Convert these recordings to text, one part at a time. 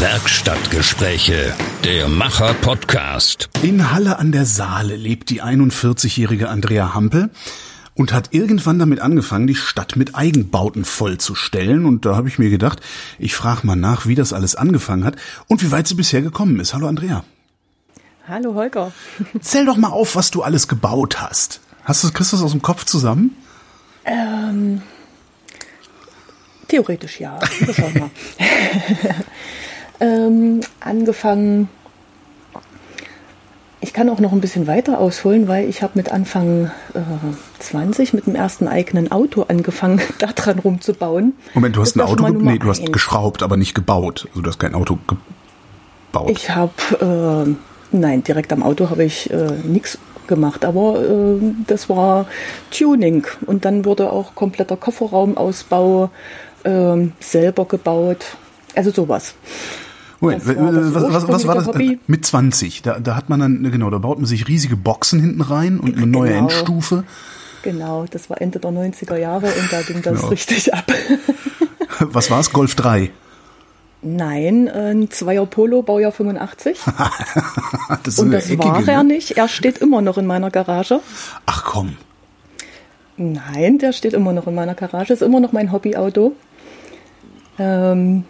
Werkstattgespräche, der Macher-Podcast. In Halle an der Saale lebt die 41-jährige Andrea Hampel und hat irgendwann damit angefangen, die Stadt mit Eigenbauten vollzustellen. Und da habe ich mir gedacht, ich frage mal nach, wie das alles angefangen hat und wie weit sie bisher gekommen ist. Hallo Andrea. Hallo Holger. Zähl doch mal auf, was du alles gebaut hast. Hast du, kriegst du das aus dem Kopf zusammen? Ähm, theoretisch ja. Ähm, angefangen. Ich kann auch noch ein bisschen weiter ausholen, weil ich habe mit Anfang äh, 20 mit dem ersten eigenen Auto angefangen, daran rumzubauen. Moment, du hast Das ein Auto, nee, du hast eins. geschraubt, aber nicht gebaut. Also du hast kein Auto gebaut. Ich habe, äh, nein, direkt am Auto habe ich äh, nichts gemacht, aber äh, das war Tuning und dann wurde auch kompletter Kofferraumausbau ähm, selber gebaut, also sowas. Moment, das war das was, was, was war das? Hobby. Mit 20. Da, da hat man dann, genau, da baut man sich riesige Boxen hinten rein und eine neue Genau. Endstufe. Genau, das war Ende der 90er Jahre und da ging das Genau. richtig ab. Was war es? Golf 3. Nein, ein Zweier Polo, Baujahr 85. Das Und das eckige, war er ne? nicht. Er steht immer noch in meiner Garage. Ach komm. Nein, der steht immer noch in meiner Garage. Ist immer noch mein Hobbyauto. Ähm,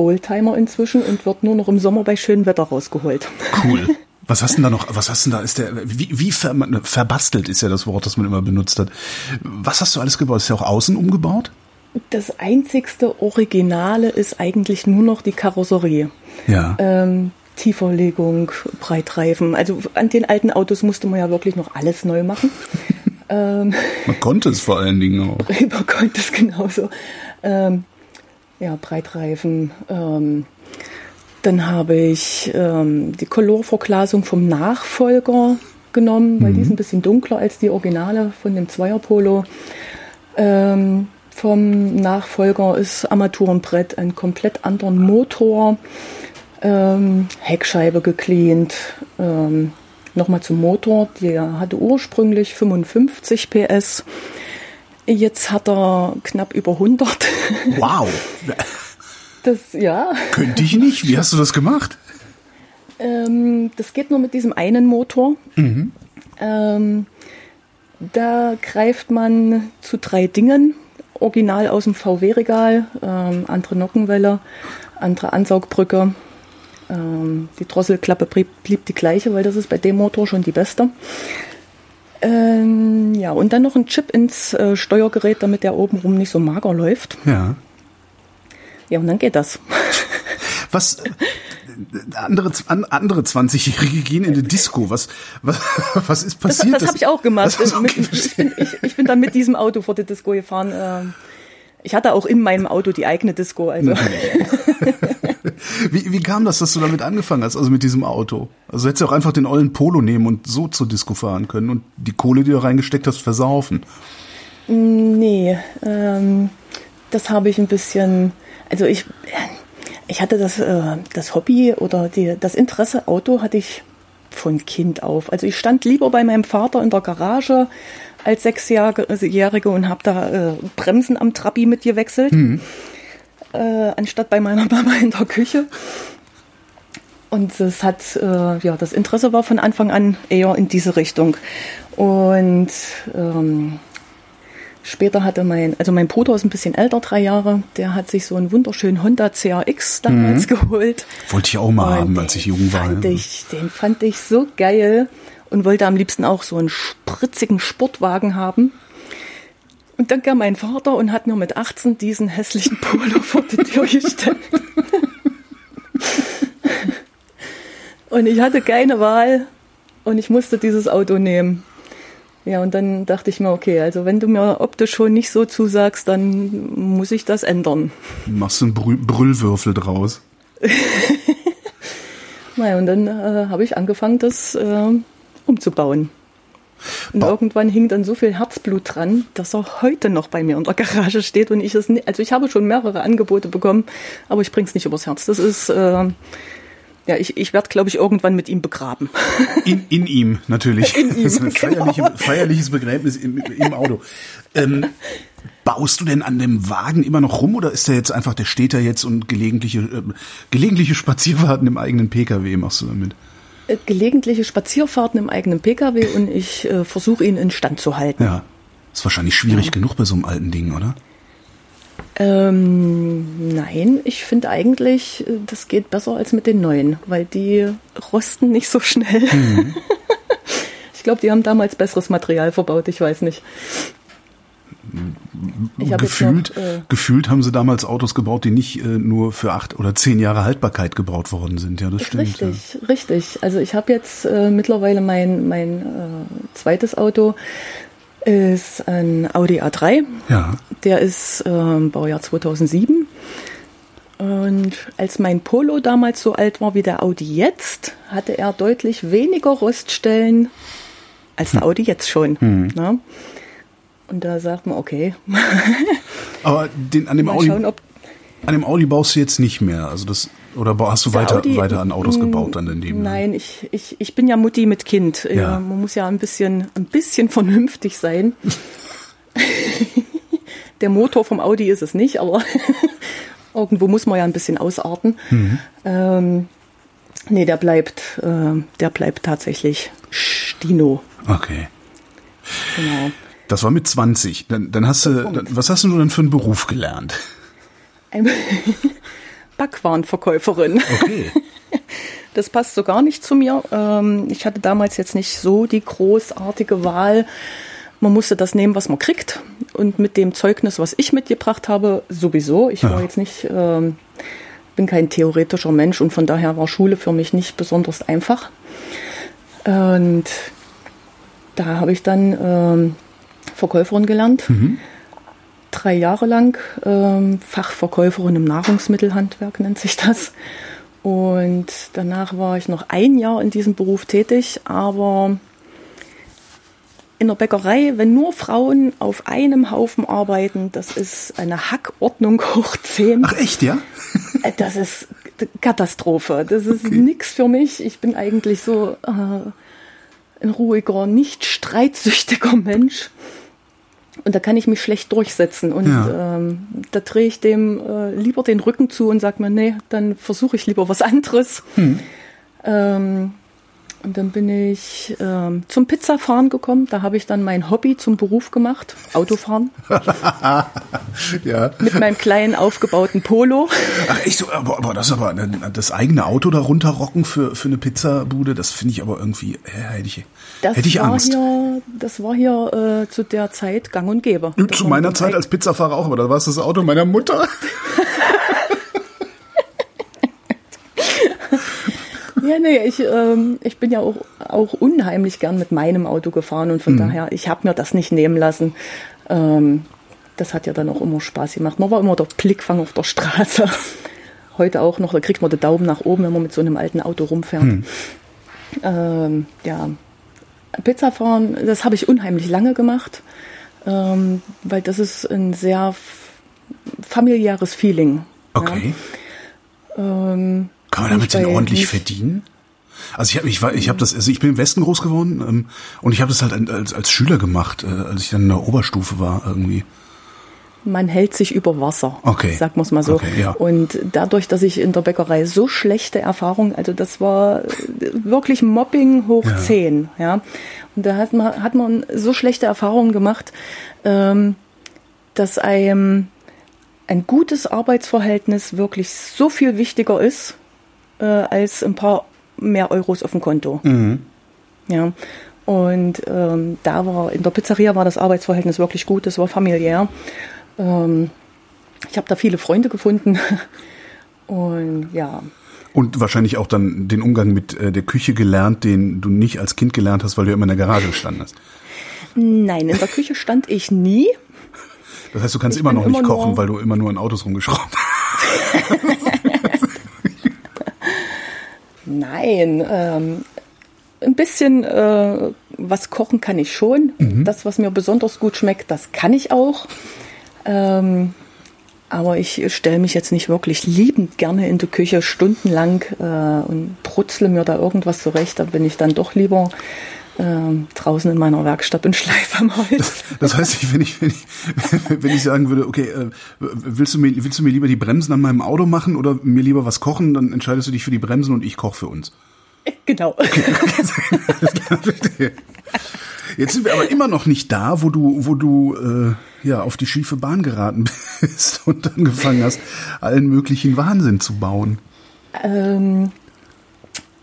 Oldtimer inzwischen und wird nur noch im Sommer bei schönem Wetter rausgeholt. Cool. Was hast denn da noch, was hast denn da, ist der, wie, wie ver, verbastelt ist ja das Wort, das man immer benutzt hat. Was hast du alles gebaut? Ist der auch außen umgebaut? Das einzigste Originale ist eigentlich nur noch die Karosserie. Ja. Ähm, Tieferlegung, Breitreifen. Also an den alten Autos musste man ja wirklich noch alles neu machen. ähm, Man konnte es vor allen Dingen auch. über konnte es genauso. Ähm, ja, Breitreifen. Ähm, dann habe ich ähm, die Colorverglasung vom Nachfolger genommen, weil die ist ein bisschen dunkler als die Originale von dem Zweierpolo. Ähm, vom Nachfolger ist Armaturenbrett ein komplett anderen Motor. Ähm, Heckscheibe gecleant. Ähm, Nochmal zum Motor. Der hatte ursprünglich 55 PS. Jetzt hat er knapp über 100. Wow. Das, ja, Könnte ich nicht. Wie hast du das gemacht? ähm, das geht nur mit diesem einen Motor. Ähm, da greift man zu drei Dingen. Original aus dem VW-Regal, ähm, andere Nockenwelle, andere Ansaugbrücke. Ähm, die Drosselklappe blieb, blieb die gleiche, weil das ist bei dem Motor schon die beste. Ähm, ja, und dann noch ein Chip ins äh, Steuergerät, damit der obenrum nicht so mager läuft. Ja. Ja, und dann geht das. Was, andere, an, andere 20-Jährige gehen in eine Disco. Was, was, was ist Das, passiert? das habe ich auch gemacht. Das, okay, ich, bin, ich, ich bin dann mit diesem Auto vor die Disco gefahren. Ähm, Ich hatte auch in meinem Auto die eigene Disco. Also Wie, wie kam das, dass du damit angefangen hast, also mit diesem Auto? Also hättest du auch einfach den ollen Polo nehmen und so zur Disco fahren können und die Kohle, die du reingesteckt hast, versaufen. nee, ähm, das habe ich ein bisschen. Also ich, ich hatte das, äh, das Hobby oder die, das Interesse Auto hatte ich von Kind auf. Also ich stand lieber bei meinem Vater in der Garage als Sechsjährige und habe da äh, Bremsen am Trabi mitgewechselt, äh, anstatt bei meiner Mama in der Küche. Und es hat, äh, ja, das Interesse war von Anfang an eher in diese Richtung. Und ähm, später hatte mein, also mein Bruder ist ein bisschen älter, drei Jahre, der hat sich so einen wunderschönen Honda CRX damals geholt. Wollte ich auch mal Und haben, als ich jung war. Fand ich, den fand ich so geil und wollte am liebsten auch so einen spritzigen Sportwagen haben. Und dann kam mein Vater und hat mir mit 18 diesen hässlichen Polo vor die Tür gestellt. und ich hatte keine Wahl und ich musste dieses Auto nehmen. Ja, und dann dachte ich mir, okay, also wenn du mir optisch schon nicht so zusagst, dann muss ich das ändern. Machst du einen Brü Brüllwürfel draus. Naja, und dann äh, habe ich angefangen, das äh, umzubauen. Und Ba- irgendwann hing dann so viel Herzblut dran, dass er heute noch bei mir in der Garage steht und ich es nicht, also ich habe schon mehrere Angebote bekommen, aber ich bring's nicht übers Herz. Das ist, äh, ja, ich, ich werde, glaube ich, irgendwann mit ihm begraben. In, in ihm, natürlich. In ihm, das ist ein genau. feierliche, feierliches Begräbnis im, im Auto. Ähm, Baust du denn an dem Wagen immer noch rum oder ist der jetzt einfach, der steht da jetzt und gelegentliche, äh, gelegentliche Spazierfahrten im eigenen Pkw machst du damit? Äh, gelegentliche Spazierfahrten im eigenen Pkw und ich äh, versuche ihn in Stand zu halten. Ja. Ist wahrscheinlich schwierig ja. genug bei so einem alten Ding, oder? Ähm, nein, ich finde eigentlich, äh, das geht besser als mit den neuen, weil die rosten nicht so schnell. Mhm. ich glaube, die haben damals besseres Material verbaut, ich weiß nicht. Gefühlt, noch, äh, gefühlt haben sie damals Autos gebaut, die nicht äh, nur für acht oder zehn Jahre Haltbarkeit gebaut worden sind. Ja, das stimmt. Richtig, ja. richtig. Also ich habe jetzt äh, mittlerweile mein, mein äh, zweites Auto ist ein Audi A3. Ja. Der ist ähm, Baujahr 2007. Und als mein Polo damals so alt war wie der Audi jetzt, hatte er deutlich weniger Roststellen als der hm. Audi jetzt schon. Hm. Ne? Und da sagt man, okay. Aber den, an, dem Audi, schauen, an dem Audi baust du jetzt nicht mehr. Also das, oder hast du weiter, Audi, weiter an Autos gebaut dann dem? Nein, ich, ich, ich bin ja Mutti mit Kind. Ja. man muss ja ein bisschen, ein bisschen vernünftig sein. Der Motor vom Audi ist es nicht, aber irgendwo muss man ja ein bisschen ausarten. Mhm. Ähm, nee, der bleibt, äh, der bleibt tatsächlich Stino. Okay. Genau. Das war mit 20. Dann, dann hast du, dann, was hast du denn für einen Beruf gelernt? Backwarenverkäuferin. Okay. Das passt so gar nicht zu mir. Ähm, ich hatte damals jetzt nicht so die großartige Wahl. Man musste das nehmen, was man kriegt. Und mit dem Zeugnis, was ich mitgebracht habe, sowieso. Ich war ja. jetzt nicht, ähm, bin kein theoretischer Mensch und von daher war Schule für mich nicht besonders einfach. Und da habe ich dann ähm, Verkäuferin gelernt. Mhm. Drei Jahre lang ähm, Fachverkäuferin im Nahrungsmittelhandwerk nennt sich das. Und danach war ich noch ein Jahr in diesem Beruf tätig, aber in der Bäckerei, wenn nur Frauen auf einem Haufen arbeiten, das ist eine Hackordnung hoch 10. Ach echt, ja? Äh, das ist Katastrophe. Das ist okay. nichts für mich. Ich bin eigentlich so äh, ein ruhiger, nicht streitsüchtiger Mensch. Und da kann ich mich schlecht durchsetzen. Und ja. ähm, da drehe ich dem äh, lieber den Rücken zu und sage mir, nee, dann versuche ich lieber was anderes. Hm. Ähm, und dann bin ich ähm, zum Pizzafahren gekommen. Da habe ich dann mein Hobby zum Beruf gemacht, Autofahren. ja. Mit meinem kleinen aufgebauten Polo. Ach echt so, aber, aber das aber das eigene Auto da runterrocken für, für eine Pizzabude, das finde ich aber irgendwie, äh, hätte ich, das hätte ich Angst. Hier, das war hier äh, zu der Zeit gang und gäbe. zu meiner Zeit als Pizzafahrer auch, aber da war es das Auto meiner Mutter. Ja, nee, ich, ähm, ich bin ja auch, auch unheimlich gern mit meinem Auto gefahren und von mhm. daher, ich habe mir das nicht nehmen lassen. Ähm, das hat ja dann auch immer Spaß gemacht. Man war immer der Blickfang auf der Straße. Heute auch noch, da kriegt man den Daumen nach oben, wenn man mit so einem alten Auto rumfährt. Mhm. Ähm, ja, Pizza fahren, das habe ich unheimlich lange gemacht, ähm, weil das ist ein sehr familiäres Feeling. Okay. Ja. Ähm, kann man damit denn ordentlich verdienen? Also ich habe ich war, ich habe das also ich bin im Westen groß geworden ähm, und ich habe das halt als, als Schüler gemacht, äh, als ich dann in der Oberstufe war irgendwie. Man hält sich über Wasser, okay. sagt man es mal so. Okay, ja. Und dadurch, dass ich in der Bäckerei so schlechte Erfahrungen, also das war wirklich Mobbing hoch ja. 10, ja. Und da hat man, hat man so schlechte Erfahrungen gemacht, ähm, dass einem ein gutes Arbeitsverhältnis wirklich so viel wichtiger ist, äh, als ein paar mehr Euros auf dem Konto. Mhm. Ja. Und ähm, da war in der Pizzeria war das Arbeitsverhältnis wirklich gut, das war familiär. Ähm, ich habe da viele Freunde gefunden. Und ja. Und wahrscheinlich auch dann den Umgang mit äh, der Küche gelernt, den du nicht als Kind gelernt hast, weil du immer in der Garage standest. Nein, in der Küche stand ich nie. Das heißt, du kannst ich immer noch immer nicht kochen, weil du immer nur in Autos rumgeschraubt hast. Nein, ähm, ein bisschen äh, was kochen kann ich schon. Mhm. Das, was mir besonders gut schmeckt, das kann ich auch. Ähm, aber ich stelle mich jetzt nicht wirklich liebend gerne in die Küche stundenlang äh, und brutzle mir da irgendwas zurecht. Da bin ich dann doch lieber ähm, draußen in meiner Werkstatt und schleife am Holz. Das, das heißt, wenn ich, wenn ich, wenn ich sagen würde, okay, äh, willst du mir, willst du mir lieber die Bremsen an meinem Auto machen oder mir lieber was kochen, dann entscheidest du dich für die Bremsen und ich koche für uns. Genau. Jetzt sind wir aber immer noch nicht da, wo du, wo du äh, ja auf die schiefe Bahn geraten bist und angefangen hast, allen möglichen Wahnsinn zu bauen. Ähm,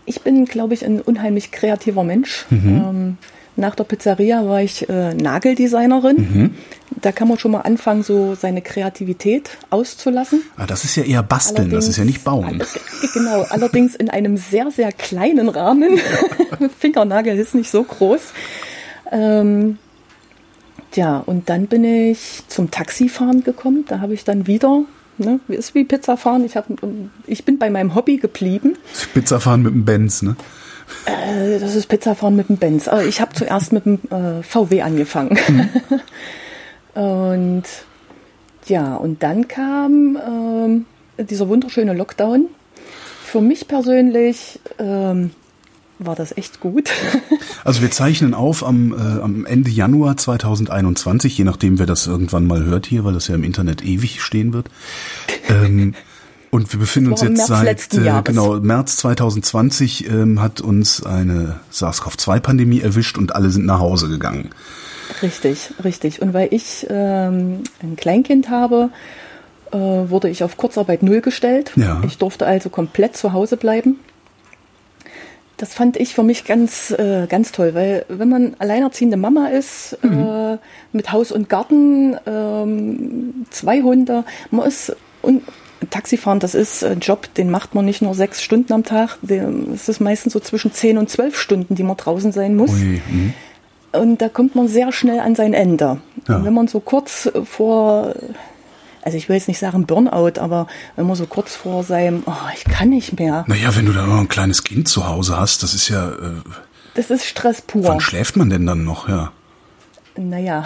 ich bin, glaube ich, ein unheimlich kreativer Mensch. Ähm, nach der Pizzeria war ich äh, Nageldesignerin. Da kann man schon mal anfangen, so seine Kreativität auszulassen. Ah, das ist ja eher basteln, das ist ja nicht bauen. Allerdings- Genau, allerdings in einem sehr, sehr kleinen Rahmen. Fingernagel ist nicht so groß. Ähm, ja, und dann bin ich zum Taxifahren gekommen. Da habe ich dann wieder, ne, ist wie Pizzafahren. Ich, hab, ich bin bei meinem Hobby geblieben. Pizza fahren mit dem Benz, ne? Äh, Das ist Pizzafahren mit dem Benz. Aber ich habe zuerst mit dem äh, VW angefangen. und ja, und dann kam ähm, dieser wunderschöne Lockdown. Für mich persönlich ähm, war das echt gut. Also wir zeichnen auf am, äh, am Ende Januar 2021, je nachdem wer das irgendwann mal hört hier, weil das ja im Internet ewig stehen wird. Ähm, und wir befinden uns jetzt März seit äh, genau März 2020 ähm, hat uns eine SARS-CoV-2-Pandemie erwischt und alle sind nach Hause gegangen. Richtig, richtig. Und weil ich ähm, ein Kleinkind habe, äh, wurde ich auf Kurzarbeit null gestellt. Ja. Ich durfte also komplett zu Hause bleiben. Das fand ich für mich ganz, äh, ganz toll, weil wenn man alleinerziehende Mama ist, äh, mit Haus und Garten, ähm, zwei Hunde, man ist und Taxifahren, das ist ein Job, den macht man nicht nur sechs Stunden am Tag, es ist meistens so zwischen zehn und zwölf Stunden, die man draußen sein muss. Ui, mhm. Und da kommt man sehr schnell an sein Ende. Ja. Und wenn man so kurz vor, also ich will jetzt nicht sagen Burnout, aber wenn man so kurz vor seinem, oh, ich kann nicht mehr, Naja, wenn du da noch ein kleines Kind zu Hause hast, das ist ja, äh, das ist Stress pur. wann schläft man denn dann noch? Ja. Naja,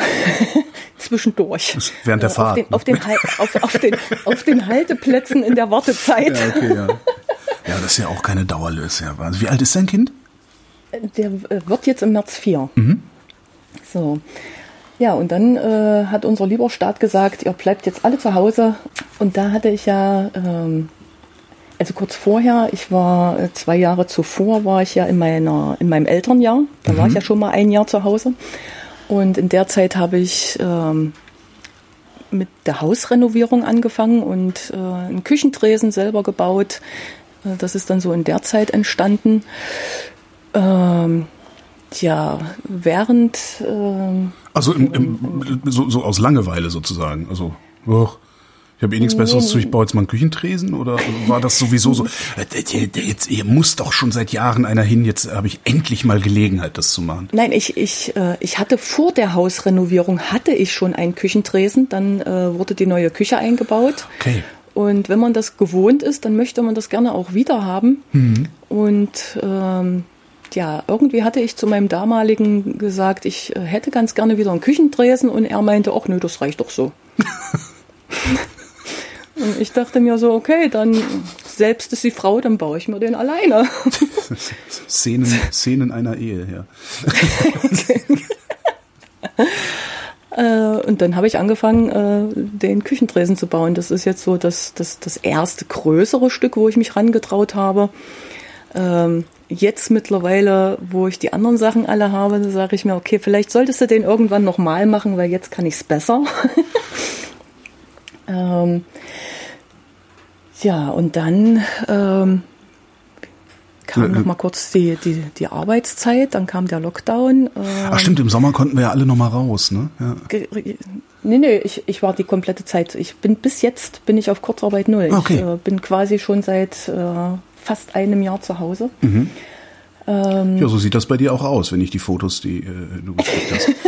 zwischendurch. Während der Fahrt, Auf den, ne? auf, den, Hal- auf, den, auf den Halteplätzen in der Wartezeit. Ja, okay, ja. Ja, das ist ja auch keine Dauerlöse. Ja. Also wie alt ist dein Kind? Der äh, wird jetzt im März 4. So. Ja, und dann äh, hat unser lieber Staat gesagt, ihr bleibt jetzt alle zu Hause. Und da hatte ich ja, ähm, also kurz vorher, ich war äh, zwei Jahre zuvor, war ich ja in, meiner, in meinem Elternjahr. Da war ich ja schon mal ein Jahr zu Hause. Und in der Zeit habe ich ähm, mit der Hausrenovierung angefangen und äh, einen Küchentresen selber gebaut. Äh, Das ist dann so in der Zeit entstanden. Ähm, ja, während ähm, Also im, im, so, so aus Langeweile sozusagen. Also, och, ich habe eh nichts Besseres zu, ich baue jetzt mal einen Küchentresen oder war das sowieso so? äh, Jetzt, ihr muss doch schon seit Jahren einer hin, jetzt habe ich endlich mal Gelegenheit, das zu machen. Nein, ich, ich, äh, ich hatte vor der Hausrenovierung hatte ich schon einen Küchentresen, dann äh, wurde die neue Küche eingebaut. Okay. Und wenn man das gewohnt ist, dann möchte man das gerne auch wieder haben. Und ähm, ja, irgendwie hatte ich zu meinem damaligen gesagt, ich äh, hätte ganz gerne wieder einen Küchentresen und er meinte, ach nö, das reicht doch so. und ich dachte mir so, okay, dann selbst ist die Frau, dann baue ich mir den alleine. Szenen, Szenen einer Ehe, ja. Äh, und dann habe ich angefangen, äh, den Küchentresen zu bauen. Das ist jetzt so das, das, das erste größere Stück, wo ich mich rangetraut habe. Ähm, jetzt mittlerweile, wo ich die anderen Sachen alle habe, sage ich mir, okay, vielleicht solltest du den irgendwann nochmal machen, weil jetzt kann ich es besser. ähm, ja, und dann ähm, kam Äh, noch mal kurz die, die, die Arbeitszeit, dann kam der Lockdown. Äh, Ach stimmt, im Sommer konnten wir ja alle noch mal raus, ne? Ja. Nee, nee, ich, ich war die komplette Zeit. Ich bin bis jetzt bin ich auf Kurzarbeit null. Okay. Ich äh, bin quasi schon seit äh, fast einem Jahr zu Hause. Mhm. Ähm, Ja, so sieht das bei dir auch aus, wenn ich die Fotos, die äh, du gekriegt hast.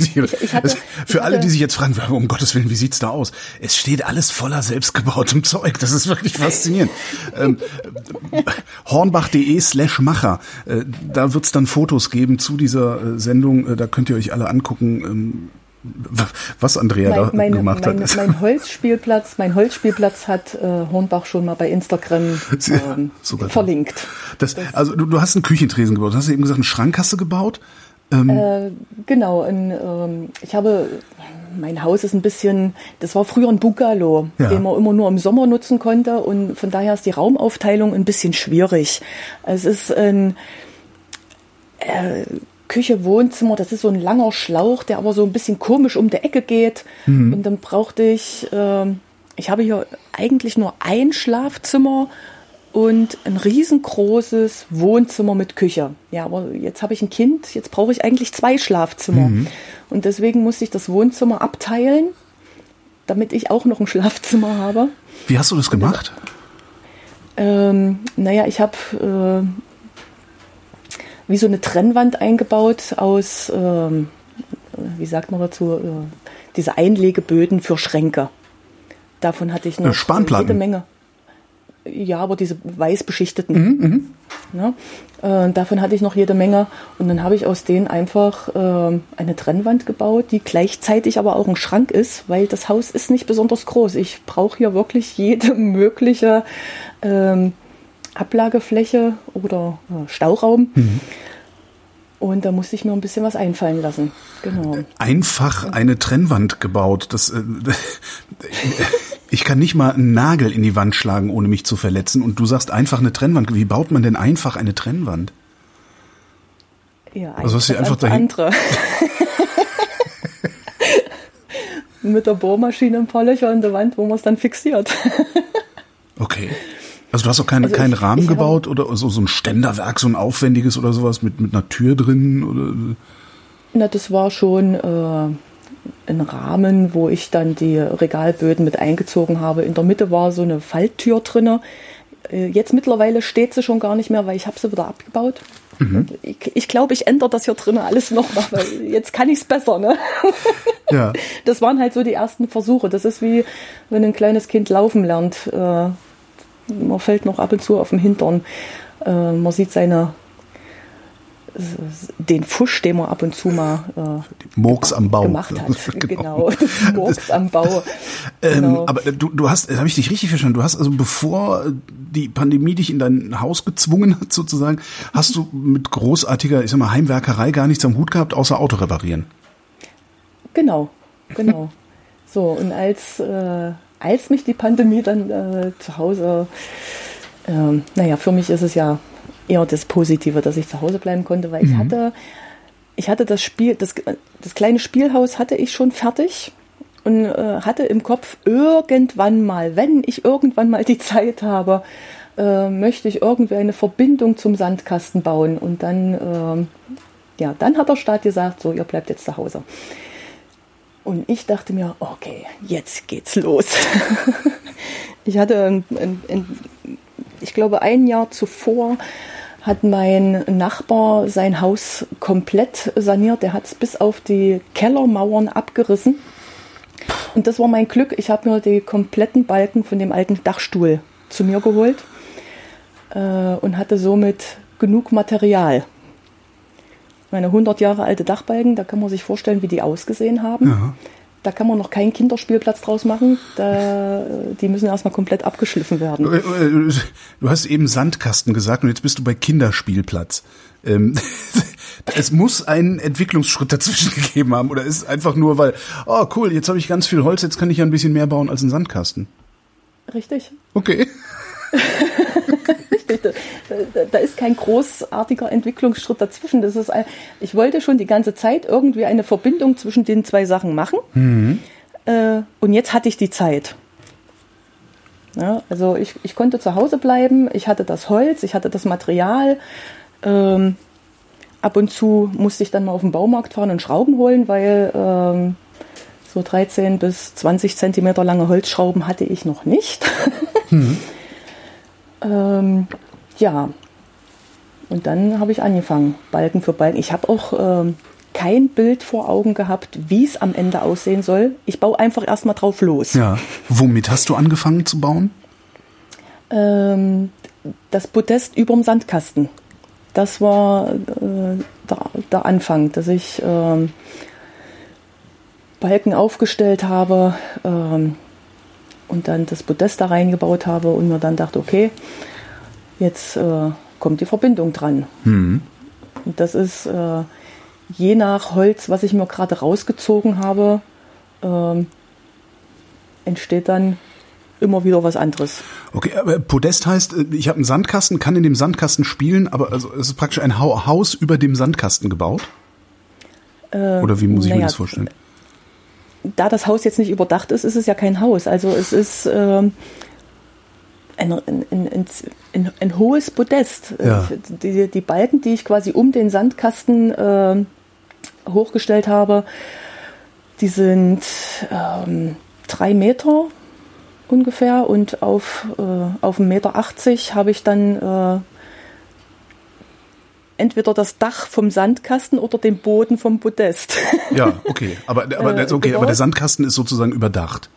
ich hatte- Es- ich Für alle, die sich jetzt fragen, um Gottes Willen, wie sieht's da aus? Es steht alles voller selbstgebautem Zeug. Das ist wirklich faszinierend. ähm, äh, hornbach.de slash Macher. Äh, da wird's dann Fotos geben zu dieser äh, Sendung. Äh, da könnt ihr euch alle angucken. Ähm, Was Andrea mein, da meine, gemacht meine, hat. Mein Holzspielplatz, mein Holzspielplatz hat äh, Hornbach schon mal bei Instagram ähm, da. verlinkt. Das, also du, du hast einen Küchentresen gebaut. Hast du eben gesagt, einen Schrank hast du gebaut? Äh, genau, in, ähm, ich habe, mein Haus ist ein bisschen, das war früher ein Bungalow, Ja. den man immer nur im Sommer nutzen konnte und von daher ist die Raumaufteilung ein bisschen schwierig. Es ist ein äh, Küche, Wohnzimmer, das ist so ein langer Schlauch, der aber so ein bisschen komisch um die Ecke geht und dann brauchte ich, ähm, ich habe hier eigentlich nur ein Schlafzimmer und ein riesengroßes Wohnzimmer mit Küche. Ja, aber jetzt habe ich ein Kind, jetzt brauche ich eigentlich zwei Schlafzimmer. Und deswegen musste ich das Wohnzimmer abteilen, damit ich auch noch ein Schlafzimmer habe. Wie hast du das gemacht? Ähm, naja, ich habe äh, wie so eine Trennwand eingebaut aus, ähm, wie sagt man dazu, äh, diese Einlegeböden für Schränke. Davon hatte ich noch Äh, Spanplatten. jede Menge. Ja, aber diese weiß beschichteten. Ne? Äh, davon hatte ich noch jede Menge. Und dann habe ich aus denen einfach ähm, eine Trennwand gebaut, die gleichzeitig aber auch ein Schrank ist, weil das Haus ist nicht besonders groß. Ich brauche hier wirklich jede mögliche ähm, Ablagefläche oder äh, Stauraum. Und da musste ich mir ein bisschen was einfallen lassen. Genau. Einfach eine Trennwand gebaut. Das, äh, ich kann nicht mal einen Nagel in die Wand schlagen, ohne mich zu verletzen. Und du sagst einfach eine Trennwand. Wie baut man denn einfach eine Trennwand? Ja, Also hast du einfach dahin- andere. Mit der Bohrmaschine ein paar Löcher in der Wand, wo man es dann fixiert. Okay. Also du hast auch keine, Also keinen ich- Rahmen ich gebaut oder so, so ein Ständerwerk, so ein aufwendiges oder sowas mit, mit einer Tür drin oder Na, das war schon äh, ein Rahmen, wo ich dann die Regalböden mit eingezogen habe. In der Mitte war so eine Falltür drinne. Äh, Jetzt mittlerweile steht sie schon gar nicht mehr, weil ich habe sie wieder abgebaut. Ich, ich glaube, ich ändere das hier drinnen alles noch mal, weil jetzt kann ich es besser. Ne? ja. Das waren halt so die ersten Versuche. Das ist wie, wenn ein kleines Kind laufen lernt. Äh, man fällt noch ab und zu auf den Hintern. Äh, man sieht seine, den Fusch, den man ab und zu mal äh, Murks am Bau. gemacht hat. genau, das Murks am Bau. Ähm, Genau. Aber du, du hast, habe ich dich richtig verstanden, du hast also bevor die Pandemie dich in dein Haus gezwungen hat sozusagen, hast du mit großartiger, ich sag mal, Heimwerkerei gar nichts am Hut gehabt, außer Auto reparieren. Genau, genau. So, und als, äh, als mich die Pandemie dann äh, zu Hause, ähm, naja, für mich ist es ja eher das Positive, dass ich zu Hause bleiben konnte, weil ich hatte, ich hatte das Spiel, das, das kleine Spielhaus hatte ich schon fertig und äh, hatte im Kopf irgendwann mal, wenn ich irgendwann mal die Zeit habe, äh, möchte ich irgendwie eine Verbindung zum Sandkasten bauen und dann, ähm, ja, dann hat der Staat gesagt, so, ihr bleibt jetzt zu Hause. Und ich dachte mir, okay, jetzt geht's los. ich hatte, ein, ein, ein, ich glaube, ein Jahr zuvor hat mein Nachbar sein Haus komplett saniert. Der hat es bis auf die Kellermauern abgerissen. Und das war mein Glück. Ich habe mir die kompletten Balken von dem alten Dachstuhl zu mir geholt äh, und hatte somit genug Material. Meine 100 Jahre alte Dachbalken, da kann man sich vorstellen, wie die ausgesehen haben. Ja. Da kann man noch keinen Kinderspielplatz draus machen. Da, die müssen erstmal komplett abgeschliffen werden. Äh, äh, Du hast eben Sandkasten gesagt und jetzt bist du bei Kinderspielplatz. Ähm, es muss einen Entwicklungsschritt dazwischen gegeben haben oder ist einfach nur, weil, oh cool, jetzt habe ich ganz viel Holz, jetzt kann ich ja ein bisschen mehr bauen als ein Sandkasten. Richtig. Okay. Da, ist kein großartiger Entwicklungsschritt dazwischen. Das ist ein, ich wollte schon die ganze Zeit irgendwie eine Verbindung zwischen den zwei Sachen machen. Äh, und jetzt hatte ich die Zeit. Ja, also ich, ich konnte zu Hause bleiben, ich hatte das Holz, ich hatte das Material. Ähm, ab und zu musste ich dann mal auf den Baumarkt fahren und Schrauben holen, weil ähm, so 13 bis 20 Zentimeter lange Holzschrauben hatte ich noch nicht. ähm, ja, und dann habe ich angefangen, Balken für Balken. Ich habe auch ähm, kein Bild vor Augen gehabt, wie es am Ende aussehen soll. Ich baue einfach erstmal drauf los. Ja. Womit hast du angefangen zu bauen? Ähm, das Podest überm Sandkasten. Das war äh, der, der Anfang, dass ich ähm, Balken aufgestellt habe ähm, und dann das Podest da reingebaut habe und mir dann dachte, okay, jetzt äh, kommt die Verbindung dran. Mhm. Und das ist äh, je nach Holz, was ich mir gerade rausgezogen habe, ähm, entsteht dann immer wieder was anderes. Okay, aber Podest heißt, äh, ich habe einen Sandkasten, kann in dem Sandkasten spielen, aber also es ist praktisch ein Ha- Haus über dem Sandkasten gebaut? Äh, Oder wie muss ich mir naja, das vorstellen? Da das Haus jetzt nicht überdacht ist, ist es ja kein Haus. Also es ist ähm, ein, ein, ein, ein, hohes Podest. Ja. Die, die Balken, die ich quasi um den Sandkasten äh, hochgestellt habe, die sind ähm, drei Meter ungefähr und auf, äh, auf 1,80 Meter habe ich dann äh, entweder das Dach vom Sandkasten oder den Boden vom Podest. Ja, okay, aber aber Äh, okay, genau. aber der Sandkasten ist sozusagen überdacht.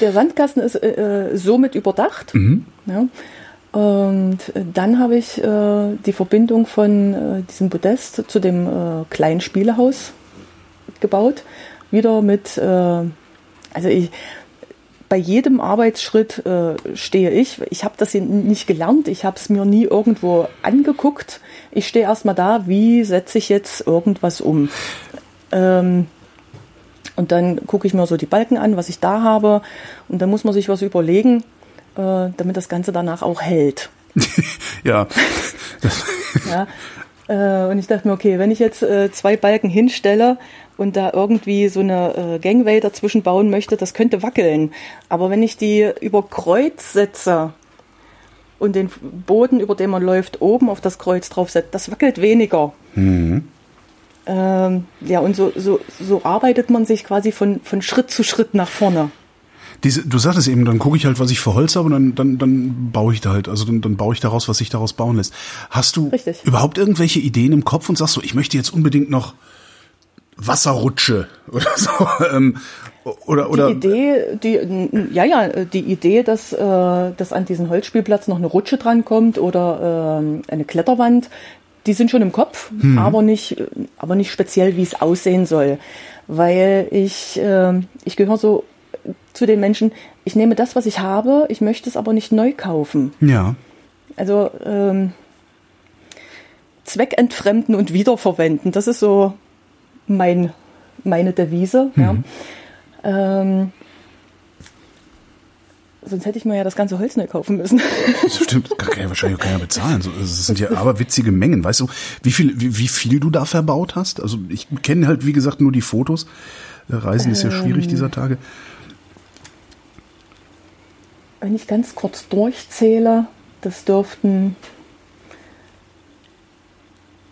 Der Sandkasten ist äh, äh, somit überdacht. Mhm. Ja. Und äh, dann habe ich äh, die Verbindung von äh, diesem Podest zu dem äh, kleinen Spielehaus gebaut. Wieder mit, äh, also ich, bei jedem Arbeitsschritt äh, stehe ich. Ich habe das hier nicht gelernt, ich habe es mir nie irgendwo angeguckt. Ich stehe erstmal da, wie setze ich jetzt irgendwas um. Ähm, und dann gucke ich mir so die Balken an, was ich da habe. Und dann muss man sich was überlegen, äh, damit das Ganze danach auch hält. Ja, Ja? Äh, und ich dachte mir, okay, wenn ich jetzt äh, zwei Balken hinstelle und da irgendwie so eine äh, Gangway dazwischen bauen möchte, das könnte wackeln. Aber wenn ich die über Kreuz setze und den Boden, über den man läuft, oben auf das Kreuz draufsetzt, das wackelt weniger. Ähm, ja, und so, so, so arbeitet man sich quasi von, von Schritt zu Schritt nach vorne. diese, du sagtest eben, dann gucke ich halt, was ich für Holz habe und dann, dann, dann baue ich da halt, also dann, dann baue ich daraus, was sich daraus bauen lässt. Hast du Richtig. überhaupt irgendwelche Ideen im Kopf und sagst so, ich möchte jetzt unbedingt noch Wasserrutsche oder so? Ähm, oder, oder, die Idee, die, ja, ja, die Idee, dass, äh, dass an diesen Holzspielplatz noch eine Rutsche drankommt oder ähm, eine Kletterwand, die sind schon im Kopf, aber nicht, aber nicht speziell, wie es aussehen soll. Weil ich, äh, ich gehöre so zu den Menschen, ich nehme das, was ich habe, ich möchte es aber nicht neu kaufen. ja. Also ähm, zweckentfremden und wiederverwenden, das ist so mein, meine Devise. Ja. Ähm, sonst hätte ich mir ja das ganze Holz neu kaufen müssen. Das stimmt, kann kann ja wahrscheinlich auch keiner bezahlen. Das sind ja aber witzige Mengen. Weißt du, wie viel, wie, wie viel du da verbaut hast? Also ich kenne halt, wie gesagt, nur die Fotos. Äh, Reisen ist ja schwierig dieser Tage. Wenn ich ganz kurz durchzähle, das dürften.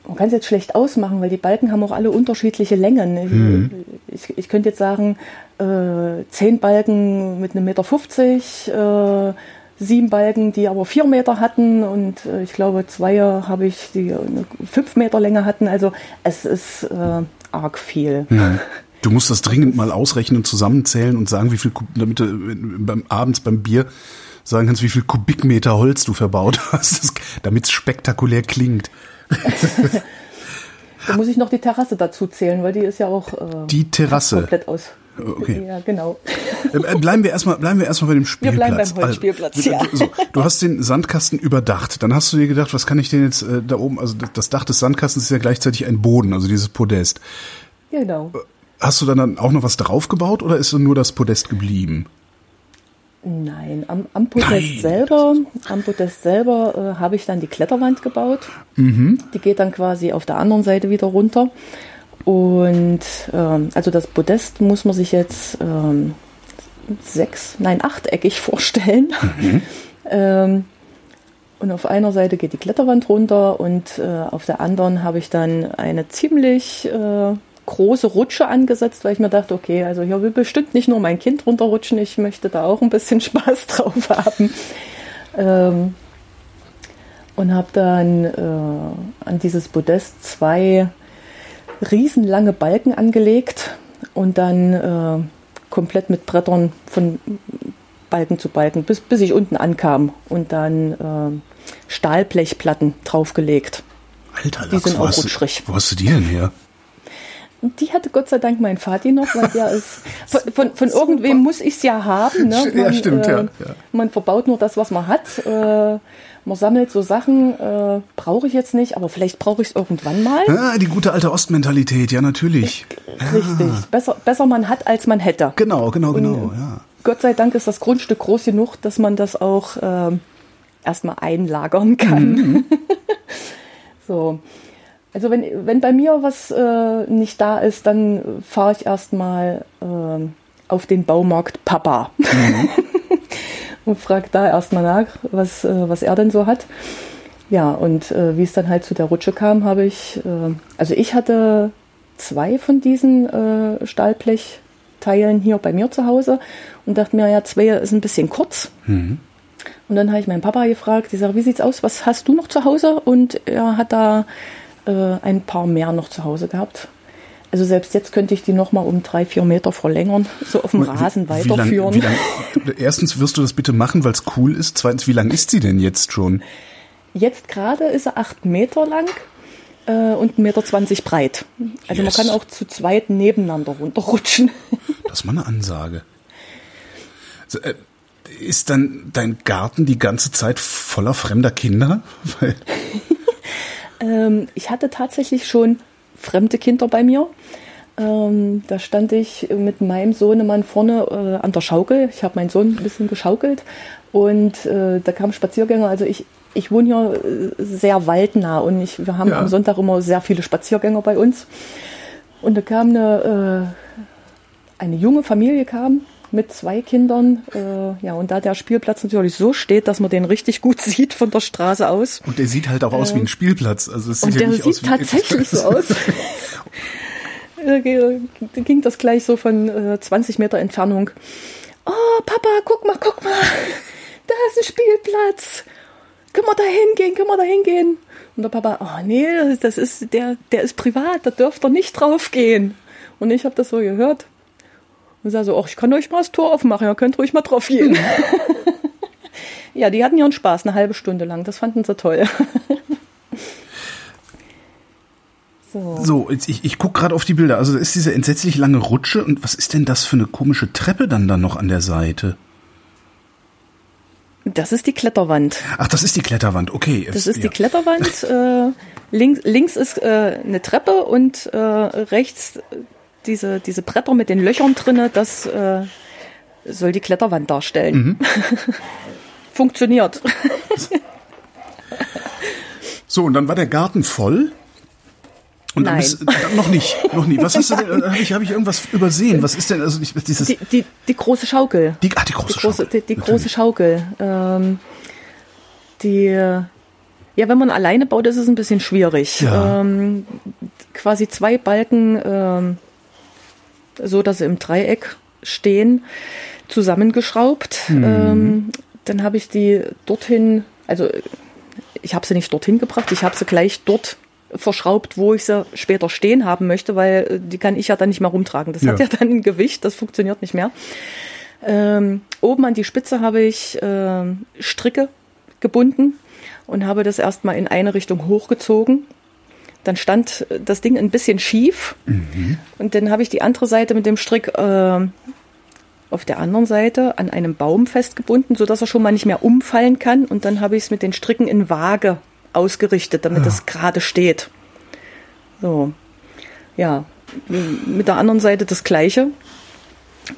Man kann es jetzt schlecht ausmachen, weil die Balken haben auch alle unterschiedliche Längen. Ich, ich, ich könnte jetzt sagen, äh, zehn Balken mit einem Meter 50, äh, sieben Balken, die aber vier Meter hatten und äh, ich glaube zwei habe ich, die eine fünf Meter Länge hatten. Also es ist äh, arg viel. Du musst das dringend mal ausrechnen, zusammenzählen und sagen, wie viel, damit du beim abends beim Bier sagen kannst, wie viel Kubikmeter Holz du verbaut hast, damit es spektakulär klingt. Da muss ich noch die Terrasse dazu zählen, weil die ist ja auch äh, Die Terrasse. komplett aus. Okay. Ja, genau. Äh, Bleiben wir erstmal, bleiben wir erstmal bei dem Wir Spielplatz. bleiben beim Holzspielplatz, Also, ja. du, so, du hast den Sandkasten überdacht. Dann hast du dir gedacht, was kann ich denn jetzt äh, da oben? Also das- das Dach des Sandkastens ist ja gleichzeitig ein Boden, also dieses Podest. Genau. Hast du dann, dann auch noch was draufgebaut oder ist nur das Podest geblieben? Nein, am, am Podest selber, am Podest selber äh, habe ich dann die Kletterwand gebaut. Die geht dann quasi auf der anderen Seite wieder runter. Und ähm, also das Podest muss man sich jetzt ähm, sechs, nein, achteckig vorstellen. ähm, und auf einer Seite geht die Kletterwand runter und äh, auf der anderen habe ich dann eine ziemlich äh, große Rutsche angesetzt, weil ich mir dachte, okay, also hier will bestimmt nicht nur mein Kind runterrutschen, ich möchte da auch ein bisschen Spaß drauf haben. Ähm, und habe dann äh, an dieses Podest zwei riesenlange Balken angelegt und dann äh, komplett mit Brettern von Balken zu Balken, bis, bis ich unten ankam und dann äh, Stahlblechplatten draufgelegt. Alter, Die sind auch rutschrig. Wo hast du die denn her? Die hatte Gott sei Dank mein Vati noch, weil der ist. Von, von, von irgendwem muss ich es ja haben. Ne? Ja, stimmt, ja, ja. Man verbaut nur das, was man hat. Äh, man sammelt so Sachen, äh, brauche ich jetzt nicht, aber vielleicht brauche ich es irgendwann mal. Ah, die gute alte Ostmentalität, ja, natürlich. Richtig. Besser, besser man hat, als man hätte. Genau, genau, genau, ja. Gott sei Dank ist das Grundstück groß genug, dass man das auch ähm, erstmal einlagern kann. so. Also wenn, wenn bei mir was äh, nicht da ist, dann fahre ich erstmal äh, auf den Baumarkt Papa und frage da erstmal nach, was, äh, was er denn so hat. Ja, und äh, wie es dann halt zu der Rutsche kam, habe ich, äh, also ich hatte zwei von diesen äh, Stahlblechteilen hier bei mir zu Hause und dachte mir, ja, zwei ist ein bisschen kurz. Und dann habe ich meinen Papa gefragt, ich sage, wie sieht's aus, was hast du noch zu Hause? Und er hat da äh, ein paar mehr noch zu Hause gehabt. Also selbst jetzt könnte ich die noch mal um drei, vier Meter verlängern, so auf dem Rasen Wie lang, weiterführen. wie lang, erstens wirst du das bitte machen, weil es cool ist. Zweitens, wie lang ist sie denn jetzt schon? Jetzt gerade ist er acht Meter lang äh, und 1,20 Meter breit. Also Yes. man kann auch zu zweit nebeneinander runterrutschen. Das ist mal eine Ansage. So, äh, ist dann dein Garten die ganze Zeit voller fremder Kinder? Weil, Ähm, ich hatte tatsächlich schon fremde Kinder bei mir. Ähm, da stand ich mit meinem Sohnemann vorne äh, an der Schaukel. Ich habe meinen Sohn ein bisschen geschaukelt und äh, da kamen Spaziergänger. Also ich, ich wohne hier äh, sehr waldnah und ich, wir haben Ja. am Sonntag immer sehr viele Spaziergänger bei uns. Und da kam eine, äh, eine junge Familie kam mit zwei Kindern. Äh, ja, und da der Spielplatz natürlich so steht, dass man den richtig gut sieht von der Straße aus, und der sieht halt auch aus wie ein Spielplatz. Also es sieht und ja der nicht sieht aus wie tatsächlich so aus. Da ging das gleich so von äh, 20 Meter Entfernung. Oh, Papa, guck mal, guck mal. Da ist ein Spielplatz. Können wir da hingehen? Können wir da hingehen? Und der Papa, oh nee, das ist, der, der ist privat, da dürft ihr nicht drauf gehen. Und ich habe das so gehört. Und sah so, ach, ich kann euch mal das Tor aufmachen, ihr könnt ruhig mal drauf gehen. ja, die hatten ihren Spaß eine halbe Stunde lang. Das fanden sie toll. so. So, ich, ich gucke gerade auf die Bilder. Also da ist diese entsetzlich lange Rutsche. Und was ist denn das für eine komische Treppe dann da noch an der Seite? Das ist die Kletterwand. Ach, das ist die Kletterwand. Okay. Das ist ja. die Kletterwand. Äh, links, links ist äh, eine Treppe und äh, rechts diese, diese Bretter mit den Löchern drinne. Das äh, soll die Kletterwand darstellen. Mhm. Funktioniert. So, und dann war der Garten voll. Und dann Nein. bist, noch nicht, noch nie. Was hast du denn? Habe ich, hab ich irgendwas übersehen? Was ist denn? Also ich, dieses Die, die, die große Schaukel. die, ach, die große, Die große, Schaukel. die, die Natürlich. große Schaukel. Ähm, die, äh, ja, wenn man alleine baut, ist es ein bisschen schwierig. Ja. Ähm, quasi zwei Balken, ähm, so dass sie im Dreieck stehen, zusammengeschraubt. Mhm. Ähm, dann habe ich die dorthin, also ich habe sie nicht dorthin gebracht, ich habe sie gleich dort verschraubt, wo ich sie später stehen haben möchte, weil äh, die kann ich ja dann nicht mehr rumtragen. Das hat Ja. ja dann ein Gewicht, das funktioniert nicht mehr. Ähm, oben an die Spitze habe ich ähm, Stricke gebunden und habe das erstmal in eine Richtung hochgezogen. Dann stand das Ding ein bisschen schief und dann habe ich die andere Seite mit dem Strick ähm, auf der anderen Seite an einem Baum festgebunden, sodass er schon mal nicht mehr umfallen kann. Und dann habe ich es mit den Stricken in Waage ausgerichtet, damit es gerade steht. So, ja, mit der anderen Seite das gleiche.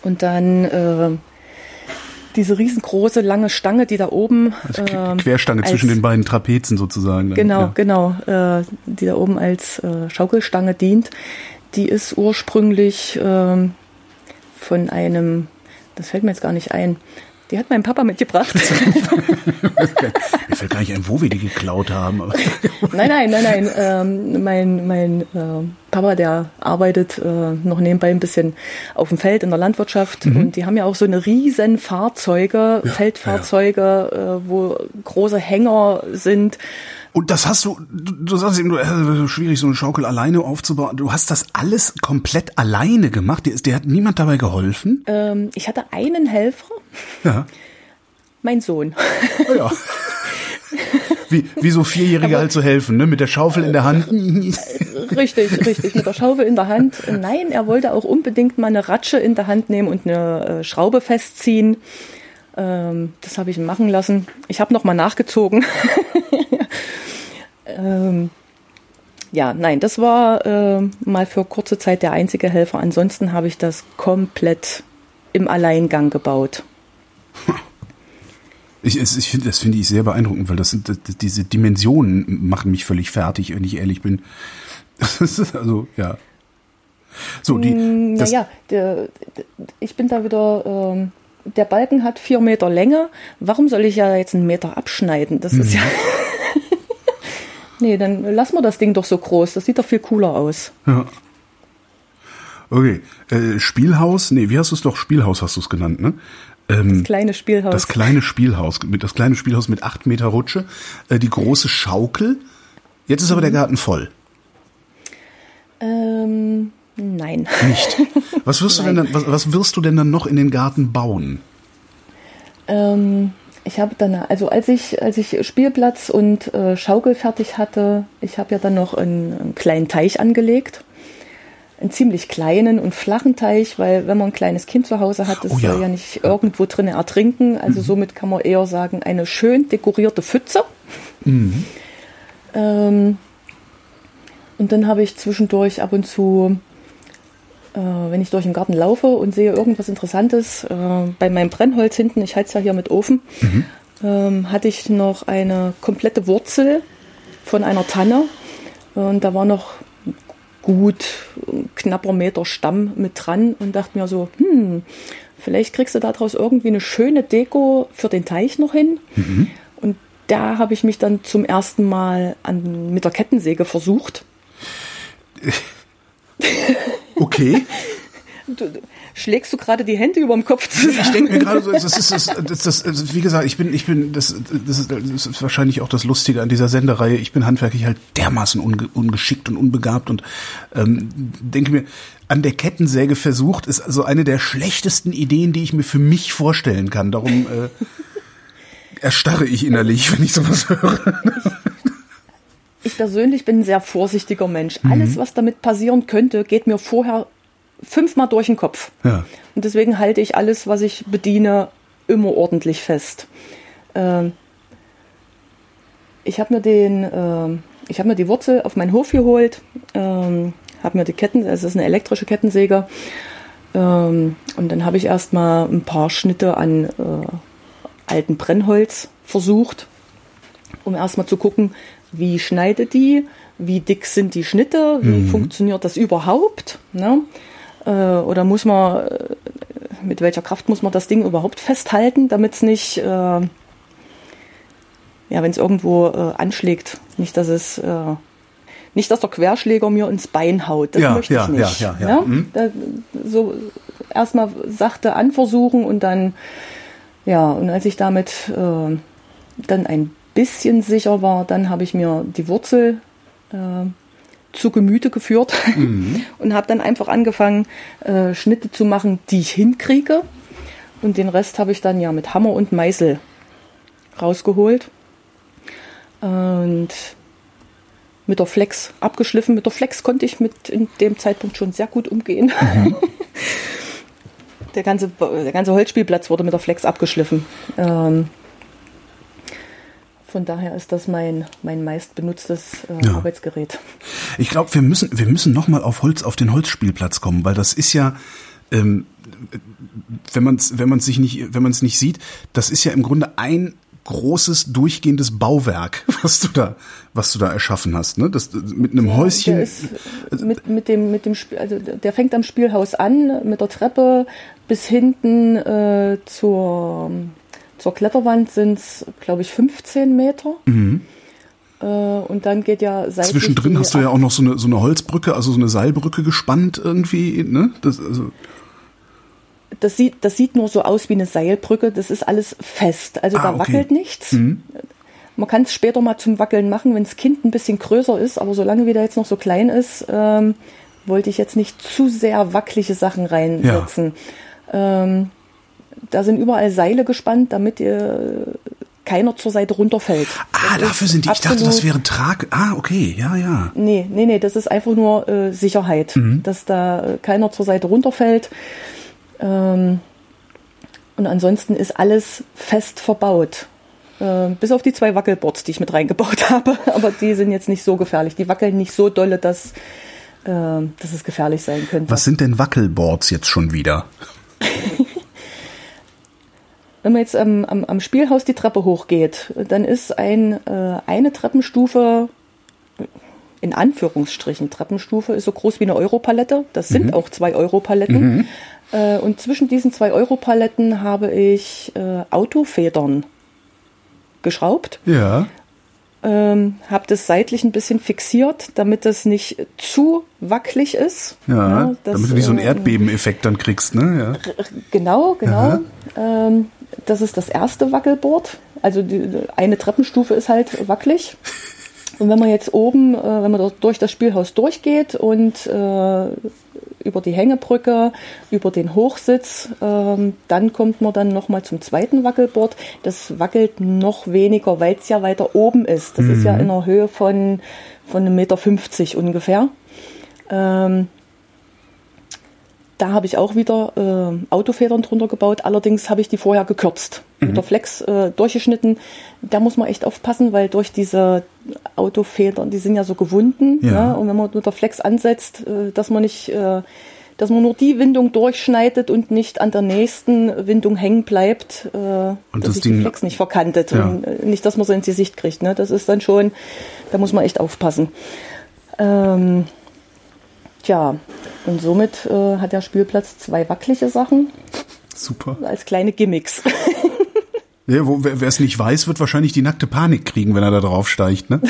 Und dann äh, diese riesengroße lange Stange, die da oben. Also ähm, Querstange als- zwischen den beiden Trapezen sozusagen. dann, Genau, ja. genau, äh, die da oben als äh, Schaukelstange dient. Die ist ursprünglich ähm, von einem, das fällt mir jetzt gar nicht ein, die hat mein Papa mitgebracht. Mir fällt gar nicht ein, wo wir die geklaut haben. Nein, nein, nein, nein. Ähm, mein mein äh, Papa, der arbeitet äh, noch nebenbei ein bisschen auf dem Feld in der Landwirtschaft und die haben ja auch so eine riesen Fahrzeuge, Feldfahrzeuge, Äh, wo große Hänger sind. Und das hast du, du, du sagst eben, du, äh, schwierig, so eine Schaukel alleine aufzubauen. Du hast das alles komplett alleine gemacht. Dir, ist- dir hat niemand dabei geholfen? Ähm, ich hatte einen Helfer, Ja. mein Sohn. Ja. wie, wie so Vierjährige halt zu helfen, ne? Mit der Schaufel in der Hand. Richtig, richtig, mit der Schaufel in der Hand. Nein, er wollte auch unbedingt mal eine Ratsche in der Hand nehmen und eine äh, Schraube festziehen. Ähm, das habe ich ihm machen lassen. Ich habe noch mal nachgezogen. ähm, ja, nein, das war äh, mal für kurze Zeit der einzige Helfer. Ansonsten habe ich das komplett im Alleingang gebaut. Ich, ich finde, das finde ich sehr beeindruckend, weil das sind das, diese Dimensionen machen mich völlig fertig, wenn ich ehrlich bin. also ja. So die. Mm, naja, der, ich bin da wieder. Ähm, der Balken hat vier Meter Länge. Warum soll ich ja jetzt einen Meter abschneiden? Das mhm. ist ja. nee, dann lassen wir das Ding doch so groß. Das sieht doch viel cooler aus. Ja. Okay. Äh, Spielhaus, nee, wie hast du es doch? Spielhaus hast du es genannt, ne? Ähm, das kleine Spielhaus. Das kleine Spielhaus, das kleine Spielhaus mit acht Meter Rutsche, äh, die große Schaukel. Jetzt ist aber der mhm. Garten voll. Ähm, nein. Nicht. Was wirst du denn dann, was, was, wirst du denn dann noch in den Garten bauen? Ähm, ich habe dann, also als ich, als ich Spielplatz und äh, Schaukel fertig hatte, ich habe ja dann noch einen, einen kleinen Teich angelegt einen ziemlich kleinen und flachen Teich, weil wenn man ein kleines Kind zu Hause hat, das oh ja. soll ja nicht irgendwo drinnen ertrinken. Also mhm. somit kann man eher sagen, eine schön dekorierte Pfütze. Mhm. Ähm, und dann habe ich zwischendurch ab und zu, wenn ich durch den Garten laufe und sehe irgendwas Interessantes, äh, bei meinem Brennholz hinten, ich heiz ja hier mit Ofen, mhm. ähm, hatte ich noch eine komplette Wurzel von einer Tanne. Und da war noch gut knapper Meter Stamm mit dran und dachte mir so, hm, vielleicht kriegst du daraus irgendwie eine schöne Deko für den Teich noch hin. Mhm. Und da habe ich mich dann zum ersten Mal an, mit der Kettensäge versucht. Okay. Du, schlägst du gerade die Hände über dem Kopf zusammen? Ich denke mir gerade so, das ist, das, das, das, das, wie gesagt, ich bin, ich bin, das, das, ist, das ist wahrscheinlich auch das Lustige an dieser Sendereihe. Ich bin handwerklich halt dermaßen unge, ungeschickt und unbegabt und ähm, denke mir, an der Kettensäge versucht ist also eine der schlechtesten Ideen, die ich mir für mich vorstellen kann. Darum äh, erstarre ich innerlich, wenn ich sowas höre. Ich persönlich bin ein sehr vorsichtiger Mensch. Alles, mhm. was damit passieren könnte, geht mir vorher fünfmal durch den Kopf. Ja. Und deswegen halte ich alles, was ich bediene, immer ordentlich fest. Ähm, ich habe mir den, äh, ich habe mir die Wurzel auf meinen Hof geholt, ähm, habe mir die Ketten, es ist eine elektrische Kettensäge, ähm, und dann habe ich erstmal ein paar Schnitte an äh, alten Brennholz versucht, um erstmal zu gucken, wie schneidet die, wie dick sind die Schnitte, wie mhm. funktioniert das überhaupt. Ne? Äh, oder muss man, äh, mit welcher Kraft muss man das Ding überhaupt festhalten, damit es nicht, äh, ja, wenn es irgendwo äh, anschlägt, nicht, dass es, äh, nicht, dass der Querschläger mir ins Bein haut. Das ja, möchte ich ja, nicht. Ja, ja, ja. Mhm. Da, so erstmal sachte anversuchen und dann, ja, und als ich damit äh, dann ein bisschen sicher war, dann habe ich mir die Wurzel zu Gemüte geführt mhm. und habe dann einfach angefangen, äh, Schnitte zu machen, die ich hinkriege. Und den Rest habe ich dann ja mit Hammer und Meißel rausgeholt. Und mit der Flex abgeschliffen. Mit der Flex konnte ich mit in dem Zeitpunkt schon sehr gut umgehen. Mhm. der, ganze, der ganze Holzspielplatz wurde mit der Flex abgeschliffen. Ähm, von daher ist das mein, mein meist benutztes äh, ja. Arbeitsgerät. Ich glaube, wir müssen, wir müssen nochmal auf Holz, auf den Holzspielplatz kommen, weil das ist ja, ähm, wenn man es wenn man's sich nicht, wenn man es nicht sieht, das ist ja im Grunde ein großes durchgehendes Bauwerk, was du da, was du da erschaffen hast, ne? Das mit einem ja, Häuschen. mit, mit dem, mit dem Spiel, also der fängt am Spielhaus an, mit der Treppe bis hinten äh, zur zur Kletterwand sind es, glaube ich, 15 Meter. Mhm. Äh, und dann geht ja seitlich Zwischendrin hast du ja auch noch so eine, so eine Holzbrücke, also so eine Seilbrücke gespannt irgendwie, ne? Das, also das sieht, das sieht nur so aus wie eine Seilbrücke. Das ist alles fest. Also ah, da okay. wackelt nichts. Mhm. Man kann es später mal zum Wackeln machen, wenn das Kind ein bisschen größer ist. Aber solange wie der jetzt noch so klein ist, ähm, wollte ich jetzt nicht zu sehr wackelige Sachen reinsetzen. Ja. Ähm, da sind überall Seile gespannt, damit ihr keiner zur Seite runterfällt. Ah, Das dafür sind die. Ich dachte, das wäre Trag. Ah, okay, ja, ja. Nee, nee, nee, das ist einfach nur äh, Sicherheit, dass da äh, keiner zur Seite runterfällt. Ähm, und ansonsten ist alles fest verbaut. Äh, bis auf die zwei Wackelboards, die ich mit reingebaut habe. Aber die sind jetzt nicht so gefährlich. Die wackeln nicht so dolle, dass, äh, dass es gefährlich sein könnte. Was sind denn Wackelboards jetzt schon wieder? Wenn man jetzt am, am, am Spielhaus die Treppe hochgeht, dann ist ein, äh, eine Treppenstufe, in Anführungsstrichen Treppenstufe, ist so groß wie eine Europalette. Das sind auch zwei Europaletten. Äh, und zwischen diesen zwei Europaletten habe ich äh, Autofedern geschraubt. Ja. Ähm, habe das seitlich ein bisschen fixiert, damit es nicht zu wackelig ist. Ja, das, damit du nicht so einen äh, Erdbebeneffekt dann kriegst, ne? Ja. Genau, genau. Ähm, das ist das erste Wackelboard. Also die, eine Treppenstufe ist halt wackelig. Und wenn man jetzt oben, äh, wenn man durch das Spielhaus durchgeht und äh, über die Hängebrücke, über den Hochsitz, ähm, dann kommt man dann nochmal zum zweiten Wackelboard. Das wackelt noch weniger, weil es ja weiter oben ist. Das ist ja in einer Höhe von, von 1,50 Meter ungefähr. Ähm, da habe ich auch wieder äh, Autofedern drunter gebaut. Allerdings habe ich die vorher gekürzt. Mit der Flex äh, durchgeschnitten. Da muss man echt aufpassen, weil durch diese Autofedern, die sind ja so gewunden. Ja. Ne? Und wenn man mit der Flex ansetzt, äh, dass man nicht, äh, dass man nur die Windung durchschneidet und nicht an der nächsten Windung hängen bleibt, äh, Und dass das sich Ding- die Flex nicht verkantet. Ja. Und äh, nicht, dass man so ins Gesicht kriegt. Ne? Das ist dann schon, da muss man echt aufpassen. Ähm, Tja, und somit äh, hat der Spielplatz zwei wackelige Sachen Super. als kleine Gimmicks. Ja, wo, wer es nicht weiß, wird wahrscheinlich die nackte Panik kriegen, wenn er da drauf steigt, ne?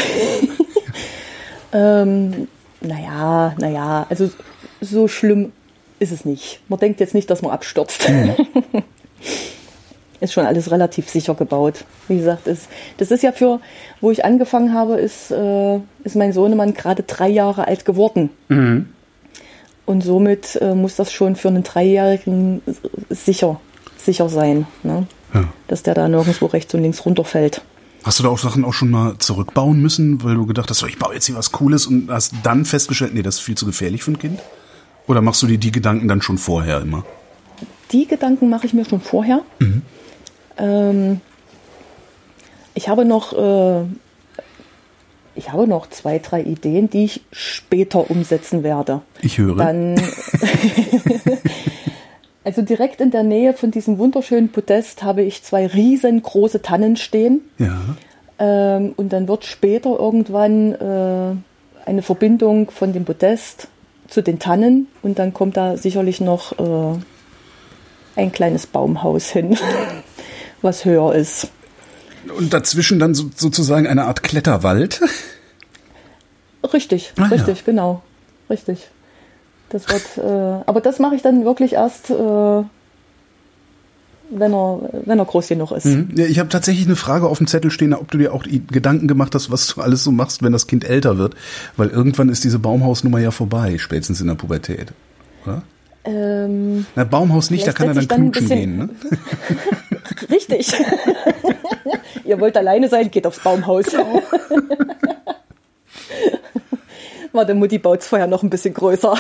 ähm, naja, naja, also so schlimm ist es nicht. Man denkt jetzt nicht, dass man abstürzt. ist schon alles relativ sicher gebaut. Wie gesagt, ist, das ist ja für, wo ich angefangen habe, ist, äh, ist mein Sohnemann gerade drei Jahre alt geworden. Und somit äh, muss das schon für einen Dreijährigen sicher, sicher sein, ne? Ja. dass der da nirgendwo rechts und links runterfällt. Hast du da auch Sachen auch schon mal zurückbauen müssen, weil du gedacht hast, ich baue jetzt hier was Cooles und hast dann festgestellt, nee, das ist viel zu gefährlich für ein Kind? Oder machst du dir die Gedanken dann schon vorher immer? Die Gedanken mache ich mir schon vorher. Ähm, ich habe noch, äh, ich habe noch zwei, drei Ideen, die ich später umsetzen werde. Ich höre. Dann, also direkt in der Nähe von diesem wunderschönen Podest habe ich zwei riesengroße Tannen stehen. ja. Ähm, und dann wird später irgendwann äh, eine Verbindung von dem Podest zu den Tannen und dann kommt da sicherlich noch äh, ein kleines Baumhaus hin, was höher ist. Und dazwischen dann so, sozusagen eine Art Kletterwald. Richtig, Ah, ja. richtig, genau, richtig. Das wird, äh, aber das mache ich dann wirklich erst, äh, wenn er, wenn er groß genug ist. Ja, ich habe tatsächlich eine Frage auf dem Zettel stehen, ob du dir auch Gedanken gemacht hast, was du alles so machst, wenn das Kind älter wird. Weil irgendwann ist diese Baumhausnummer ja vorbei, spätestens in der Pubertät. Oder? Ähm, Na, Baumhaus nicht, da kann er dann knutschen gehen. Ne? Richtig. Ihr wollt alleine sein, geht aufs Baumhaus. Warte, Mutti baut's vorher noch ein bisschen größer.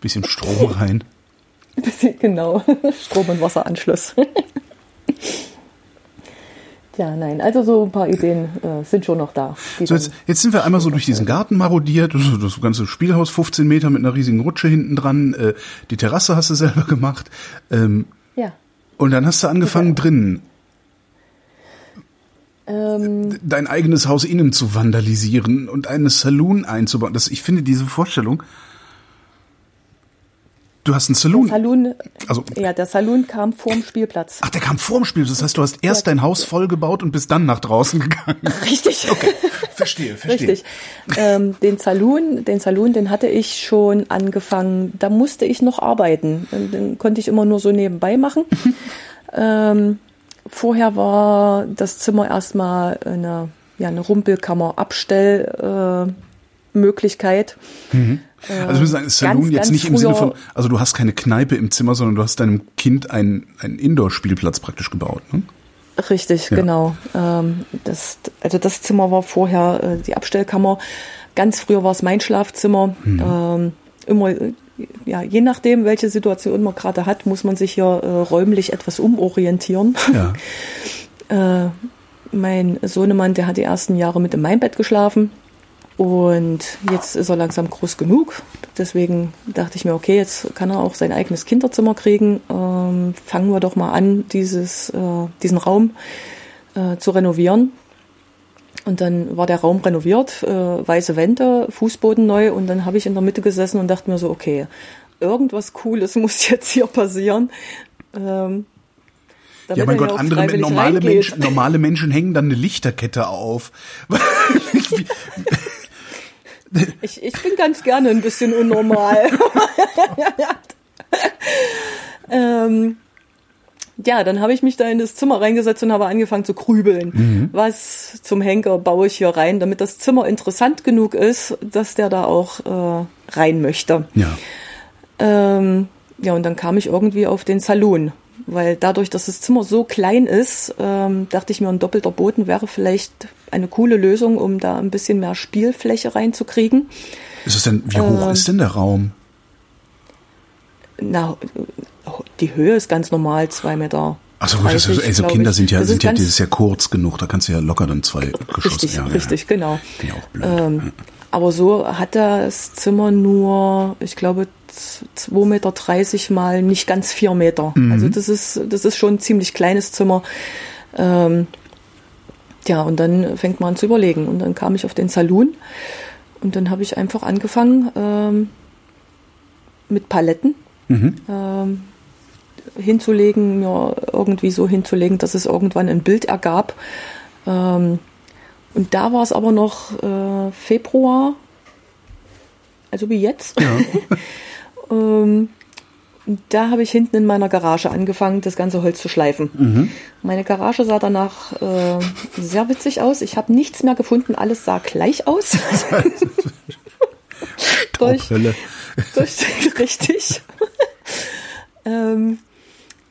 Bisschen Strom rein. Bisschen, genau. Strom- und Wasseranschluss. Ja, nein, also so ein paar Ideen äh, sind schon noch da. So, jetzt, jetzt sind wir einmal so durch diesen Garten marodiert, das, das ganze Spielhaus 15 Meter mit einer riesigen Rutsche hinten dran, äh, die Terrasse hast du selber gemacht. Ähm, ja. und dann hast du angefangen drinnen Ähm, dein eigenes Haus innen zu vandalisieren und einen Saloon einzubauen. Das, ich finde diese Vorstellung. Du hast einen Saloon. Saloon, Also- ja, der Saloon kam vorm Spielplatz. Ach, der kam vorm Spiel. Das heißt, du hast erst dein Haus voll gebaut und bist dann nach draußen gegangen. Richtig. Verstehe, verstehe. Richtig. Ähm, den Saloon, den Saloon, den hatte ich schon angefangen. Da musste ich noch arbeiten. Den, den konnte ich immer nur so nebenbei machen. ähm, vorher war das Zimmer erstmal eine, ja, eine Rumpelkammer, Abstellmöglichkeit. Äh, Möglichkeit. Also wir sagen, Saloon ganz, jetzt ganz nicht im Sinne von, also du hast keine Kneipe im Zimmer, sondern du hast deinem Kind einen, einen Indoor-Spielplatz praktisch gebaut. Ne? Richtig, ja. genau. Ähm, das, also das Zimmer war vorher äh, die Abstellkammer. Ganz früher war es mein Schlafzimmer. Mhm. Ähm, immer, ja, je nachdem, welche Situation man gerade hat, muss man sich hier äh, räumlich etwas umorientieren. Ja. äh, mein Sohnemann, der hat die ersten Jahre mit in meinem Bett geschlafen. Und jetzt ist er langsam groß genug. Deswegen dachte ich mir, okay, jetzt kann er auch sein eigenes Kinderzimmer kriegen. Ähm, fangen wir doch mal an, dieses, äh, diesen Raum äh, zu renovieren. Und dann war der Raum renoviert, äh, weiße Wände, Fußboden neu. Und dann habe ich in der Mitte gesessen und dachte mir so, okay, irgendwas Cooles muss jetzt hier passieren. Ähm, ja, mein Gott, andere normale Menschen, normale Menschen hängen dann eine Lichterkette auf. Ich, ich bin ganz gerne ein bisschen unnormal. ähm, ja, dann habe ich mich da in das Zimmer reingesetzt und habe angefangen zu grübeln. Mhm. Was zum Henker baue ich hier rein, damit das Zimmer interessant genug ist, dass der da auch äh, rein möchte. Ja. Ähm, ja, und dann kam ich irgendwie auf den Salon weil dadurch, dass das Zimmer so klein ist, ähm, dachte ich mir, ein doppelter Boden wäre vielleicht eine coole Lösung, um da ein bisschen mehr Spielfläche reinzukriegen. Ist es denn, wie hoch ähm, ist denn der Raum? Na, die Höhe ist ganz normal, zwei Meter. Achso, gut, 30, also, also Kinder sind ja, sind ja dieses ja kurz genug, da kannst du ja locker dann zwei Geschosse. Richtig, ja, richtig, ja. genau. Bin auch blöd. Ähm, aber so hat das Zimmer nur, ich glaube, 2,30 Meter mal nicht ganz 4 Meter. Mhm. Also das ist, das ist schon ein ziemlich kleines Zimmer. Ähm, ja, und dann fängt man an zu überlegen. Und dann kam ich auf den Saloon und dann habe ich einfach angefangen ähm, mit Paletten mhm. ähm, hinzulegen, mir irgendwie so hinzulegen, dass es irgendwann ein Bild ergab. Ähm, und da war es aber noch äh, Februar, also wie jetzt. Ja. Ähm, da habe ich hinten in meiner Garage angefangen, das ganze Holz zu schleifen. Mhm. Meine Garage sah danach äh, sehr witzig aus. Ich habe nichts mehr gefunden, alles sah gleich aus. durch, durch, richtig. ähm,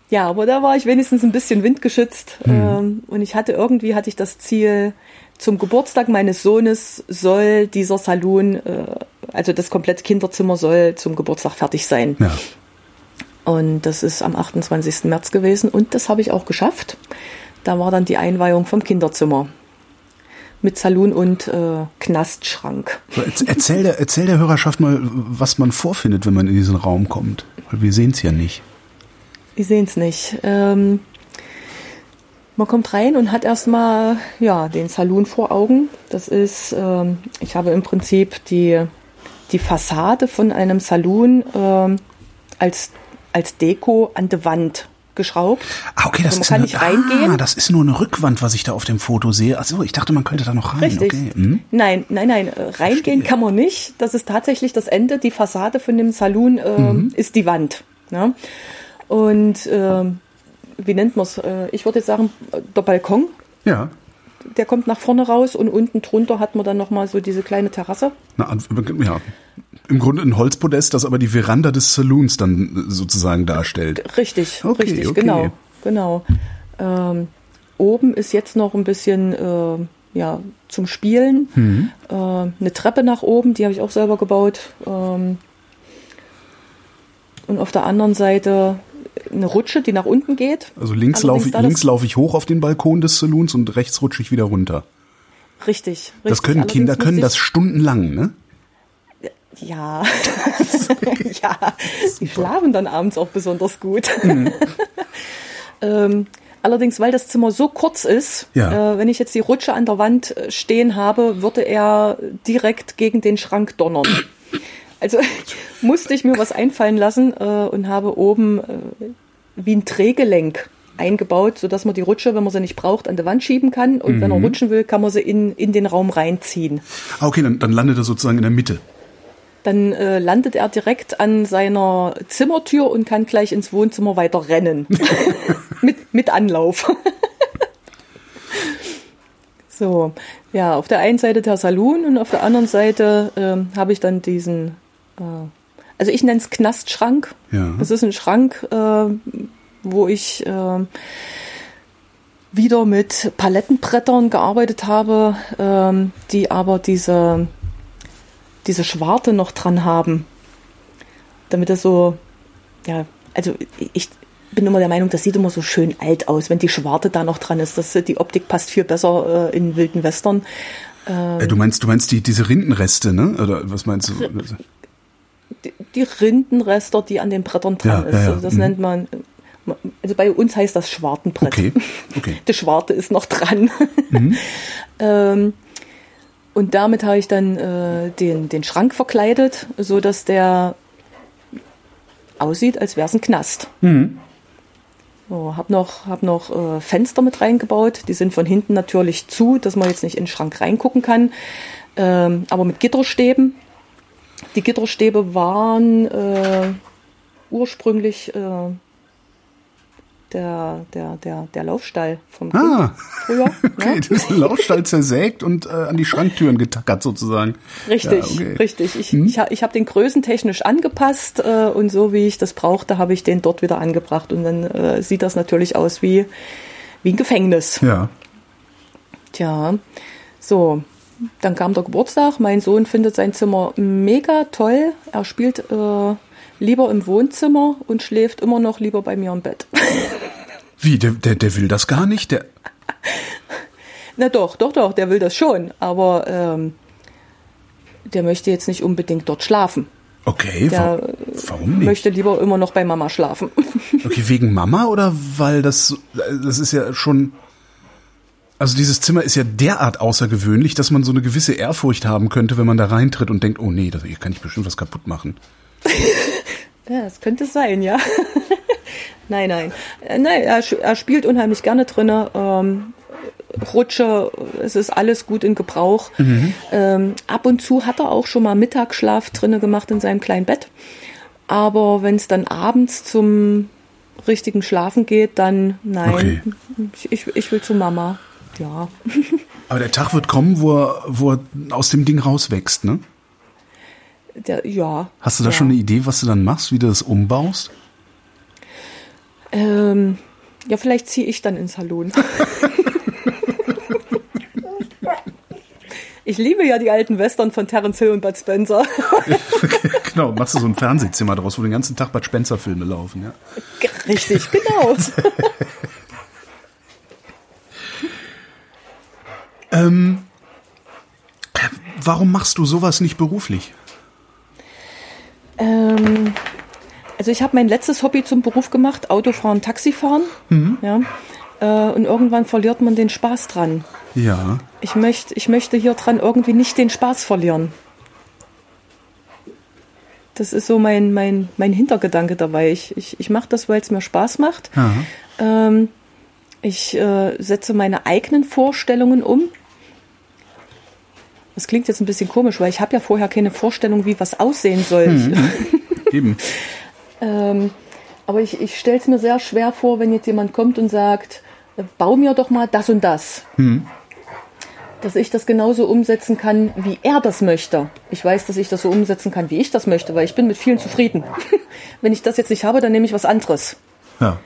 ja, aber da war ich wenigstens ein bisschen windgeschützt. Mhm. Ähm, und ich hatte irgendwie hatte ich das Ziel, zum Geburtstag meines Sohnes soll dieser Salon, äh, also das komplette Kinderzimmer soll zum Geburtstag fertig sein. Ja. Und das ist am 28. März gewesen und das habe ich auch geschafft. Da war dann die Einweihung vom Kinderzimmer mit Salon und äh, Knastschrank. Erzähl der, erzähl der Hörerschaft mal, was man vorfindet, wenn man in diesen Raum kommt. Weil wir sehen es ja nicht. Wir sehen es nicht. Ähm, man kommt rein und hat erstmal ja, den Saloon vor Augen. Das ist, ähm, ich habe im Prinzip die, die Fassade von einem Saloon ähm, als, als Deko an die Wand geschraubt. Ah, okay, das also man ist kann eine, nicht reingehen. Ah, das ist nur eine Rückwand, was ich da auf dem Foto sehe. Achso, ich dachte, man könnte da noch rein. Richtig. Okay. Hm? Nein, nein, nein, äh, reingehen Verstehe. kann man nicht. Das ist tatsächlich das Ende. Die Fassade von dem Saloon äh, mhm. ist die Wand. Ja? Und ähm, wie nennt man es? Äh, ich würde jetzt sagen, der Balkon. Ja. Der kommt nach vorne raus und unten drunter hat man dann nochmal so diese kleine Terrasse. Na, ja. Im Grunde ein Holzpodest, das aber die Veranda des Saloons dann sozusagen darstellt. Richtig, okay, richtig, okay. genau. genau. Ähm, oben ist jetzt noch ein bisschen äh, ja, zum Spielen. Mhm. Äh, eine Treppe nach oben, die habe ich auch selber gebaut. Ähm, und auf der anderen Seite eine Rutsche, die nach unten geht. Also links laufe ich, links laufe ich hoch auf den Balkon des Saloons und rechts rutsche ich wieder runter. Richtig. richtig. Das können Allerdings Kinder können das stundenlang, ne? Ja. ja. Die schlafen dann abends auch besonders gut. Mhm. ähm, allerdings, weil das Zimmer so kurz ist, ja. äh, wenn ich jetzt die Rutsche an der Wand äh, stehen habe, würde er direkt gegen den Schrank donnern. Also musste ich mir was einfallen lassen äh, und habe oben äh, wie ein Drehgelenk eingebaut, sodass man die Rutsche, wenn man sie nicht braucht, an der Wand schieben kann. Und mhm. wenn er mhm. rutschen will, kann man sie in, in den Raum reinziehen. Ah, okay, dann, dann landet er sozusagen in der Mitte. Dann äh, landet er direkt an seiner Zimmertür und kann gleich ins Wohnzimmer weiter rennen. mit, mit Anlauf. so, ja, auf der einen Seite der Saloon und auf der anderen Seite äh, habe ich dann diesen also ich nenne es Knastschrank. Ja. Das ist ein Schrank, äh, wo ich äh, wieder mit Palettenbrettern gearbeitet habe, ähm, die aber diese, diese Schwarte noch dran haben. Damit das so, ja, also ich bin immer der Meinung, das sieht immer so schön alt aus, wenn die Schwarte da noch dran ist. Das, die Optik passt viel besser äh, in wilden Western. Äh, du meinst, du meinst die, diese Rindenreste, ne? Oder was meinst du? Die, Rindenrester, die an den Brettern dran Ja, ist. ja, ja. Also das Mhm. nennt man, also bei uns heißt das Schwartenbrett. Okay, okay. Die Schwarte ist noch dran. ähm, und damit habe ich dann äh, den, den Schrank verkleidet, so dass der aussieht, als wäre es ein Knast. So, hab noch, hab noch äh, Fenster mit reingebaut. Die sind von hinten natürlich zu, dass man jetzt nicht in den Schrank reingucken kann. Ähm, aber mit Gitterstäben. Die Gitterstäbe waren äh, ursprünglich äh, der, der, der, der Laufstall vom Kind Ah, früher. okay, ne? das ist ein Laufstall zersägt und äh, an die Schranktüren getackert sozusagen. Richtig, Ja, okay. richtig. Ich, ich, ha- ich habe den größentechnisch angepasst äh, und so wie ich das brauchte, habe ich den dort wieder angebracht. Und dann äh, sieht das natürlich aus wie, wie ein Gefängnis. Ja. Tja, so. Dann kam der Geburtstag. Mein Sohn findet sein Zimmer mega toll. Er spielt äh, lieber im Wohnzimmer und schläft immer noch lieber bei mir im Bett. Wie, der, der, der will das gar nicht? Der, Na doch, doch, doch, der will das schon. Aber ähm, der möchte jetzt nicht unbedingt dort schlafen. okay, Der wa warum nicht? möchte lieber immer noch bei Mama schlafen. Okay, wegen Mama oder weil das, so- das ist ja schon, also dieses Zimmer ist ja derart außergewöhnlich, dass man so eine gewisse Ehrfurcht haben könnte, wenn man da reintritt und denkt, oh nee, hier kann ich bestimmt was kaputt machen. Ja, das könnte sein, ja. nein, nein. Äh, Nein, er, er spielt unheimlich gerne drinne. Ähm, Rutsche, es ist alles gut in Gebrauch. Ähm, ab und zu hat er auch schon mal Mittagsschlaf drinne gemacht in seinem kleinen Bett. Aber wenn es dann abends zum richtigen Schlafen geht, dann nein. Ich, ich, ich will zu Mama. Ja. Aber der Tag wird kommen, wo er, wo er aus dem Ding rauswächst, ne? Der, ja. Hast du da ja. schon eine Idee, was du dann machst, wie du das umbaust? Ähm, ja, vielleicht ziehe ich dann ins Salon. ich liebe ja die alten Western von Terence Hill und Bud Spencer. genau, machst du so ein Fernsehzimmer draus, wo den ganzen Tag Bud Spencer Filme laufen, ja? Richtig, genau. Warum machst du sowas nicht beruflich? ähm, also ich habe mein letztes Hobby zum Beruf gemacht, Autofahren, Taxifahren. Ja. Äh, und irgendwann verliert man den Spaß dran. Ja. Ich möchte, ich möchte hier dran irgendwie nicht den Spaß verlieren. Das ist so mein, mein, mein Hintergedanke dabei. Ich, ich, ich mache das, weil es mir Spaß macht. Ähm, ich äh, setze meine eigenen Vorstellungen um. Das klingt jetzt ein bisschen komisch, weil ich habe ja vorher keine Vorstellung, wie was aussehen soll. Eben. Ähm, aber ich, ich stelle es mir sehr schwer vor, wenn jetzt jemand kommt und sagt, bau mir doch mal das und das. Dass ich das genauso umsetzen kann, wie er das möchte. Ich weiß, dass ich das so umsetzen kann, wie ich das möchte, weil ich bin mit vielen zufrieden. wenn ich das jetzt nicht habe, dann nehme ich was anderes. Ja.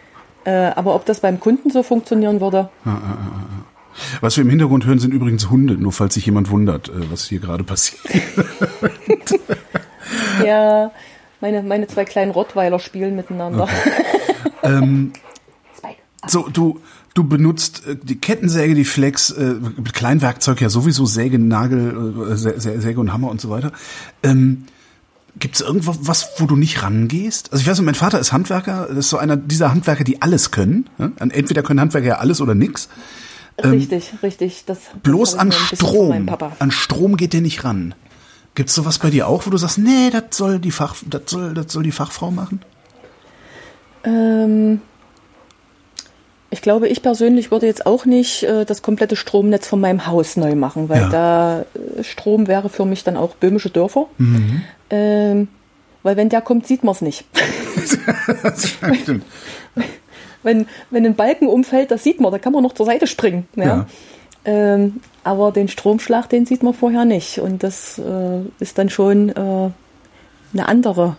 Äh, aber ob das beim Kunden so funktionieren würde, Was wir im Hintergrund hören, sind übrigens Hunde, nur falls sich jemand wundert, äh, was hier gerade passiert. ja, meine, meine zwei kleinen Rottweiler spielen miteinander. Spike. So, du, du benutzt äh, die Kettensäge, die Flex, äh, mit Kleinwerkzeug ja sowieso Säge, Nagel, äh, Sä Sä- Säge und Hammer und so weiter. Ähm, Gibt es irgendwas, was, wo du nicht rangehst? Also ich weiß nicht, mein Vater ist Handwerker, das ist so einer dieser Handwerker, die alles können. Ja? Entweder können Handwerker ja alles oder nix. Richtig, richtig. Das, das Bloß an Strom. Papa. An Strom geht der nicht ran. Gibt's sowas bei dir auch, wo du sagst, nee, das soll die Fach, das soll, das soll die Fachfrau machen? Ähm, ich glaube, ich persönlich würde jetzt auch nicht äh, das komplette Stromnetz von meinem Haus neu machen, weil Ja. da äh, Strom wäre für mich dann auch böhmische Dörfer. Mhm. Ähm, weil wenn der kommt, sieht man es nicht. Stimmt. Wenn, wenn ein Balken umfällt, das sieht man, da kann man noch zur Seite springen. Ja? Ja. Ähm, aber den Stromschlag, den sieht man vorher nicht. Und das äh, ist dann schon äh, eine andere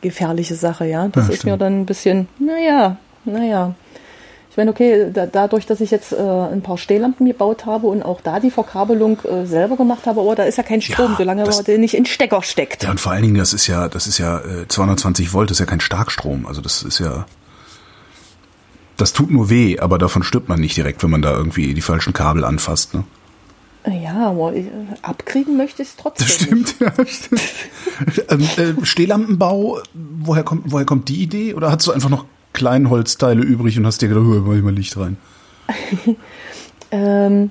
gefährliche Sache, ja. Das Ja, ist mir dann ein bisschen, naja, naja. Ich meine, okay, da, dadurch, dass ich jetzt äh, ein paar Stehlampen gebaut habe und auch da die Verkabelung äh, selber gemacht habe, aber da ist ja kein Strom, Ja, solange das- man den nicht in Stecker steckt. Ja, und vor allen Dingen, das ist ja, das ist ja äh, 220 Volt, das ist ja kein Starkstrom. Also das ist ja. Das tut nur weh, aber davon stirbt man nicht direkt, wenn man da irgendwie die falschen Kabel anfasst. Ne? Ja, aber äh, abkriegen möchte ich es trotzdem. Das stimmt, ja, stimmt. ähm, äh, Stehlampenbau, woher kommt, woher kommt die Idee? Oder hast du einfach noch kleine Holzteile übrig und hast dir gedacht, oh, mach ich mal Licht rein? Ähm,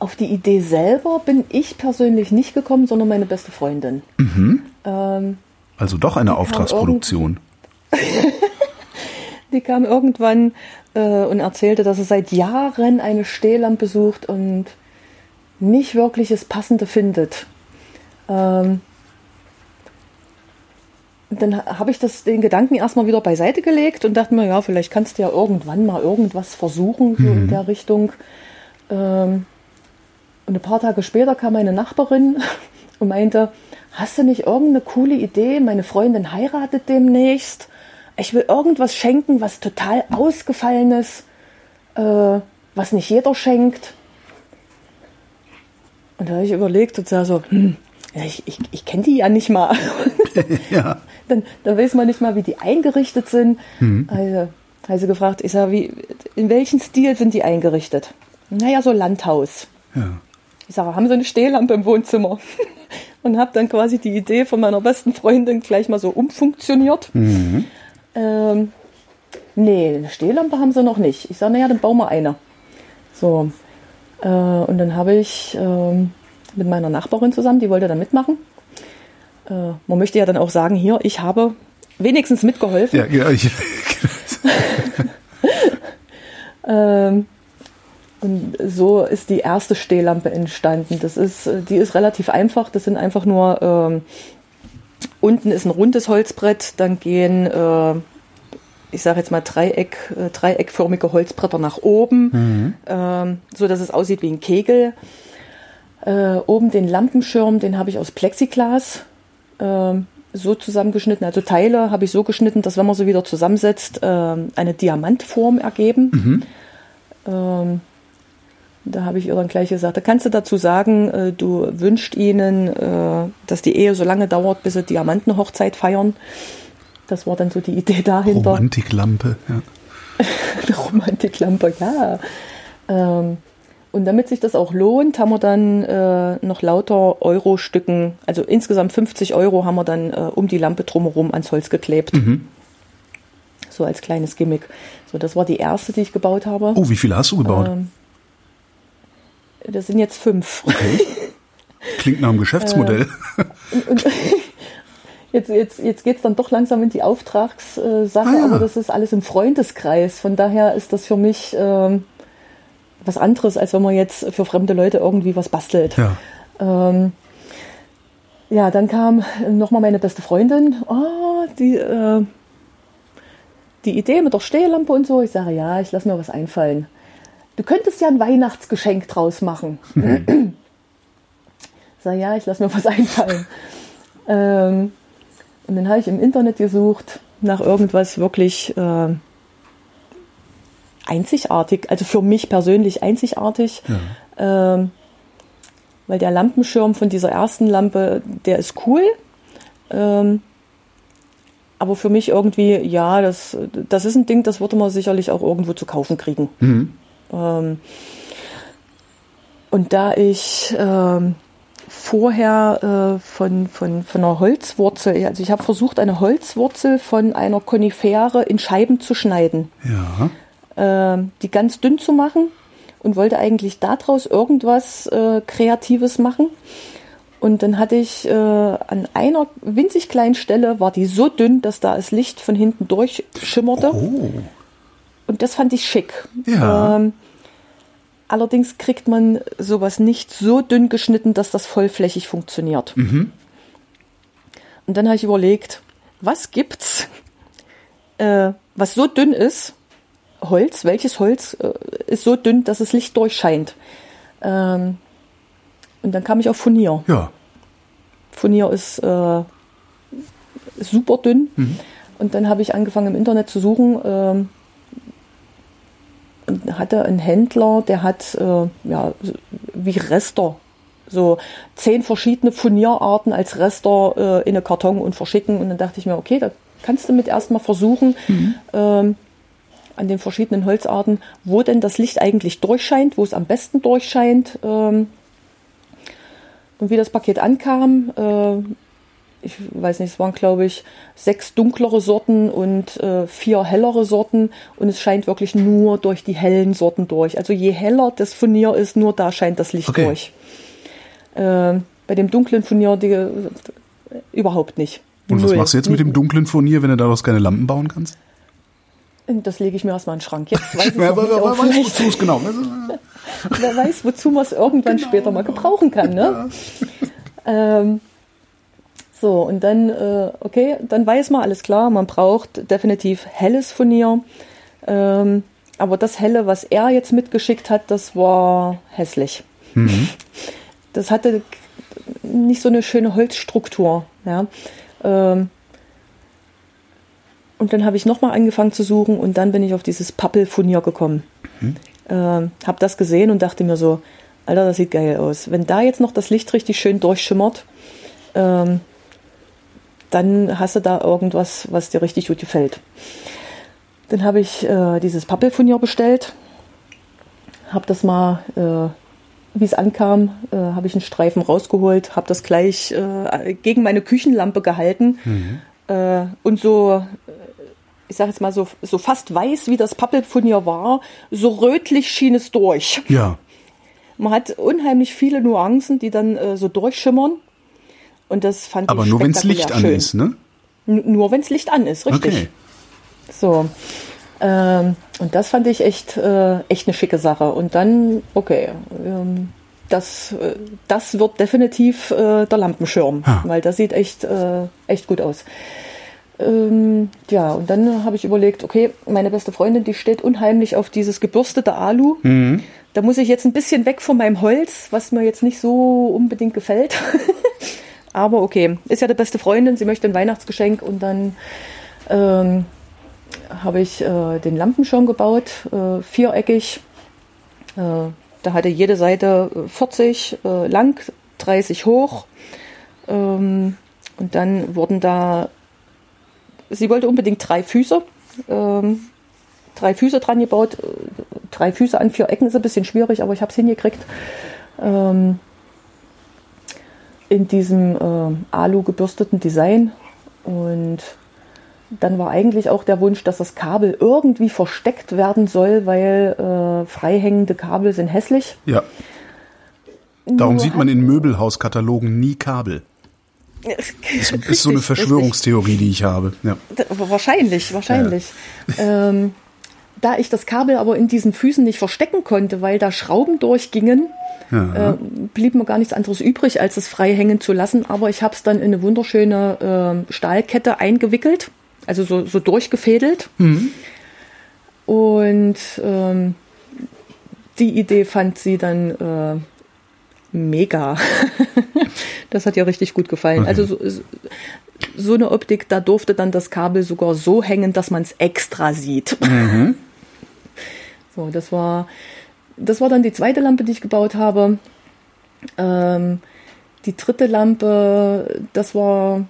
auf die Idee selber bin ich persönlich nicht gekommen, sondern meine beste Freundin. Ähm, Also doch eine Auftragsproduktion. die kam irgendwann äh, und erzählte, dass sie seit Jahren eine Stehlampe sucht und nicht wirklich das Passende findet. Ähm, dann ha- habe ich das, den Gedanken erstmal wieder beiseite gelegt und dachte mir, ja, vielleicht kannst du ja irgendwann mal irgendwas versuchen, so in der Richtung. Ähm, und ein paar Tage später kam meine Nachbarin und meinte, hast du nicht irgendeine coole Idee? Meine Freundin heiratet demnächst. Ich will irgendwas schenken, was total ausgefallen ist, äh, was nicht jeder schenkt. Und da habe ich überlegt und sah so, hm, ich, ich, ich kenne die ja nicht mal. Ja. dann, dann weiß man nicht mal, wie die eingerichtet sind. Also, habe sie gefragt, ich sage, wie, in welchen Stil sind die eingerichtet? Naja, so Landhaus. ja. Ich sage, haben Sie eine Stehlampe im Wohnzimmer? Und habe dann quasi die Idee von meiner besten Freundin gleich mal so umfunktioniert. Ähm, nee, eine Stehlampe haben sie noch nicht. Ich sage, naja, dann bauen wir eine. So. Äh, und dann habe ich ähm, mit meiner Nachbarin zusammen, die wollte da mitmachen. Äh, man möchte ja dann auch sagen, hier, ich habe wenigstens mitgeholfen. Ja, ja, ich, Ähm, und so ist die erste Stehlampe entstanden. Das ist, äh, die ist relativ einfach. Das sind einfach nur ähm, unten ist ein rundes Holzbrett, dann gehen, äh, ich sage jetzt mal Dreieck, äh, dreieckförmige Holzbretter nach oben, ähm, so dass es aussieht wie ein Kegel. Äh, oben den Lampenschirm, den habe ich aus Plexiglas ähm, so zusammengeschnitten. Also Teile habe ich so geschnitten, dass wenn man sie wieder zusammensetzt, ähm, eine Diamantform ergeben. Ähm, da habe ich ihr dann gleich gesagt, da kannst du dazu sagen, äh, du wünschst ihnen, äh, dass die Ehe so lange dauert, bis sie Diamantenhochzeit feiern. Das war dann so die Idee dahinter. Romantiklampe. Ja. Eine Romantiklampe, ja. Ähm, und damit sich das auch lohnt, haben wir dann äh, noch lauter Euro-Stücken, also insgesamt 50 Euro haben wir dann um die Lampe drumherum ans Holz geklebt. So als kleines Gimmick. So, das war die erste, die ich gebaut habe. Oh, wie viele hast du gebaut? Ähm, das sind jetzt fünf. Klingt nach einem Geschäftsmodell. Und jetzt, jetzt, jetzt geht es dann doch langsam in die Auftragssache, Ah, ja. aber das ist alles im Freundeskreis. Von daher ist das für mich ähm, was anderes, als wenn man jetzt für fremde Leute irgendwie was bastelt. ja. Ähm, ja, dann kam nochmal meine beste Freundin. Oh, die, äh, die Idee mit der Stehlampe und so. Ich sage, ja, ich lasse mir was einfallen. Du könntest ja ein Weihnachtsgeschenk draus machen. ich sage, ja, ich lasse mir was einfallen. ähm, und dann habe ich im Internet gesucht nach irgendwas wirklich äh, einzigartig, also für mich persönlich einzigartig. Ähm, weil der Lampenschirm von dieser ersten Lampe, der ist cool. Ähm, aber für mich irgendwie, ja, das, das ist ein Ding, das würde man sicherlich auch irgendwo zu kaufen kriegen. Ähm, und da ich ähm, vorher äh, von, von, von einer Holzwurzel, also ich habe versucht, eine Holzwurzel von einer Konifere in Scheiben zu schneiden Ja. äh, die ganz dünn zu machen und wollte eigentlich daraus irgendwas äh, Kreatives machen. Und dann hatte ich äh, an einer winzig kleinen Stelle, war die so dünn, dass da das Licht von hinten durchschimmerte. Oh. Und das fand ich schick. Ja. Ähm, allerdings kriegt man sowas nicht so dünn geschnitten, dass das vollflächig funktioniert. Und dann habe ich überlegt, was gibt's, äh, was so dünn ist, Holz, welches Holz äh, ist so dünn, dass es Licht durchscheint. Ähm, und dann kam ich auf Furnier. Ja. Furnier ist äh, super dünn. Und dann habe ich angefangen im Internet zu suchen, ähm, hatte einen Händler, der hat äh, ja, wie Rester so zehn verschiedene Furnierarten als Rester äh, in eine Karton und verschicken. Und dann dachte ich mir, okay, da kannst du mit erstmal versuchen, mhm. ähm, an den verschiedenen Holzarten, wo denn das Licht eigentlich durchscheint, wo es am besten durchscheint. Ähm, und wie das Paket ankam, äh, ich weiß nicht, es waren glaube ich sechs dunklere Sorten und äh, vier hellere Sorten und es scheint wirklich nur durch die hellen Sorten durch. Also je heller das Furnier ist, nur da scheint das Licht okay. durch. Äh, bei dem dunklen Furnier die, überhaupt nicht. Und was machst du jetzt mit dem dunklen Furnier, wenn du daraus keine Lampen bauen kannst? Das lege ich mir erstmal in den Schrank. Jetzt weiß ich ja, aber, aber, weiß, wozu genau. Wer weiß, wozu man es irgendwann genau. später mal gebrauchen kann. Ne? Ja. Ähm, so, und dann, äh, okay, dann weiß man, alles klar, man braucht definitiv helles Furnier. Ähm, aber das helle, was er jetzt mitgeschickt hat, das war hässlich. Mhm. Das hatte nicht so eine schöne Holzstruktur. Ja. Ähm, und dann habe ich nochmal angefangen zu suchen und dann bin ich auf dieses Pappelfurnier gekommen. Mhm. Ähm, habe das gesehen und dachte mir so, Alter, das sieht geil aus. Wenn da jetzt noch das Licht richtig schön durchschimmert, ähm, dann hast du da irgendwas, was dir richtig gut gefällt. Dann habe ich äh, dieses Pappelfurnier bestellt, habe das mal, äh, wie es ankam, äh, habe ich einen Streifen rausgeholt, habe das gleich äh, gegen meine Küchenlampe gehalten mhm. Äh, und so ich sage jetzt mal so, so fast weiß, wie das Pappelfurnier war, so rötlich schien es durch. Ja. Man hat unheimlich viele Nuancen, die dann äh, so durchschimmern. Und das fand Aber ich nur wenn es Licht schön. an ist, ne? N nur wenn es Licht an ist, richtig. Okay. So. Ähm, und das fand ich echt, äh, echt eine schicke Sache. Und dann, okay, ähm, das, äh, das wird definitiv äh, der Lampenschirm, ha. weil das sieht echt, äh, echt gut aus. Ähm, ja, und dann habe ich überlegt, okay, meine beste Freundin, die steht unheimlich auf dieses gebürstete Alu. Mhm. Da muss ich jetzt ein bisschen weg von meinem Holz, was mir jetzt nicht so unbedingt gefällt. Aber okay, ist ja die beste Freundin, sie möchte ein Weihnachtsgeschenk und dann ähm, habe ich äh, den Lampenschirm gebaut, äh, viereckig. Äh, da hatte jede Seite 40 äh, lang, 30 hoch. Ähm, und dann wurden da sie wollte unbedingt drei Füße. Ähm, drei Füße dran gebaut. Drei Füße an vier Ecken ist ein bisschen schwierig, aber ich habe es hingekriegt. Ähm, in diesem äh, alu gebürsteten Design. Und dann war eigentlich auch der Wunsch, dass das Kabel irgendwie versteckt werden soll, weil äh, freihängende Kabel sind hässlich. Ja. Darum Nur sieht man in Möbelhauskatalogen nie Kabel. Das ist so eine Verschwörungstheorie, die ich habe. Ja. Wahrscheinlich, wahrscheinlich. Ja. Ähm, da ich das Kabel aber in diesen Füßen nicht verstecken konnte, weil da Schrauben durchgingen, äh, blieb mir gar nichts anderes übrig, als es frei hängen zu lassen. Aber ich habe es dann in eine wunderschöne äh, Stahlkette eingewickelt, also so, so durchgefädelt. Mhm. Und ähm, die Idee fand sie dann äh, mega. das hat ihr richtig gut gefallen. Okay. Also so, so, eine Optik, da durfte dann das Kabel sogar so hängen, dass man es extra sieht. Mhm. So, das war, das war dann die zweite Lampe, die ich gebaut habe. Ähm, die dritte Lampe, das war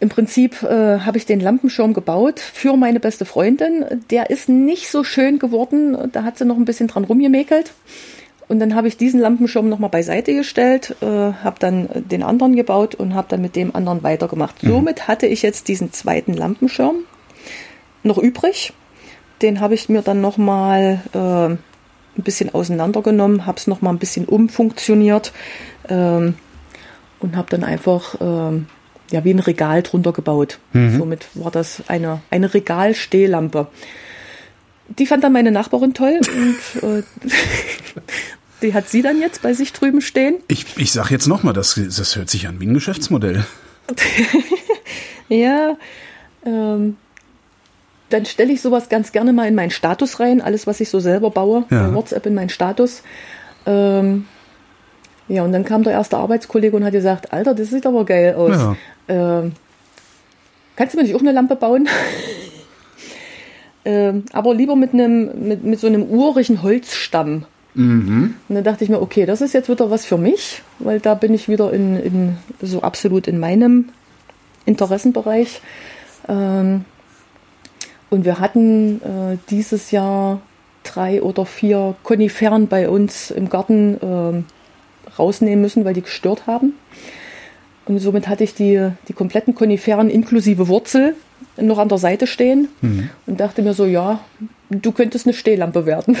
im Prinzip äh, habe ich den Lampenschirm gebaut für meine beste Freundin. Der ist nicht so schön geworden. Da hat sie noch ein bisschen dran rumgemäkelt. Und dann habe ich diesen Lampenschirm nochmal beiseite gestellt, äh, habe dann den anderen gebaut und habe dann mit dem anderen weitergemacht. Mhm. Somit hatte ich jetzt diesen zweiten Lampenschirm noch übrig. Den habe ich mir dann nochmal äh, ein bisschen auseinandergenommen, habe es nochmal ein bisschen umfunktioniert ähm, und habe dann einfach ähm, ja, wie ein Regal drunter gebaut. Mhm. Somit war das eine, eine Regalstehlampe. Die fand dann meine Nachbarin toll und äh, Die hat sie dann jetzt bei sich drüben stehen? Ich, ich sag jetzt nochmal, das, das hört sich an wie ein Geschäftsmodell. ja, ähm, dann stelle ich sowas ganz gerne mal in meinen Status rein, alles, was ich so selber baue, ja. WhatsApp in meinen Status. Ähm, ja, und dann kam der erste Arbeitskollege und hat gesagt, Alter, das sieht aber geil aus. Ja. Ähm, kannst du mir nicht auch eine Lampe bauen? Ähm, aber lieber mit einem mit, mit so einem urigen Holzstamm. Und dann dachte ich mir, okay, das ist jetzt wieder was für mich, weil da bin ich wieder in, in so absolut in meinem Interessenbereich. Ähm, und wir hatten äh, dieses Jahr drei oder vier Koniferen bei uns im Garten ähm, rausnehmen müssen, weil die gestört haben. Und somit hatte ich die, die kompletten Koniferen inklusive Wurzel noch an der Seite stehen und dachte mir so, ja, du könntest eine Stehlampe werden.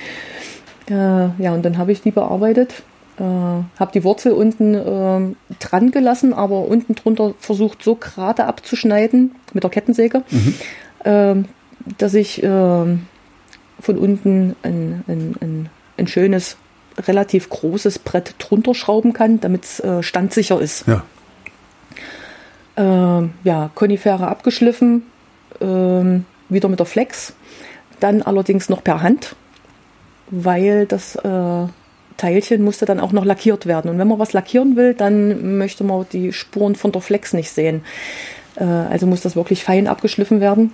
äh, ja, und dann habe ich die bearbeitet, äh, habe die Wurzel unten ähm, dran gelassen, aber unten drunter versucht so gerade abzuschneiden mit der Kettensäge, ähm, dass ich ähm, von unten ein, ein, ein, ein schönes, relativ großes Brett drunter schrauben kann, damit es äh, standsicher ist. Ja. Ähm, ja, Konifere abgeschliffen, ähm, wieder mit der Flex, dann allerdings noch per Hand, weil das äh, Teilchen musste dann auch noch lackiert werden. Und wenn man was lackieren will, dann möchte man die Spuren von der Flex nicht sehen. Äh, also muss das wirklich fein abgeschliffen werden.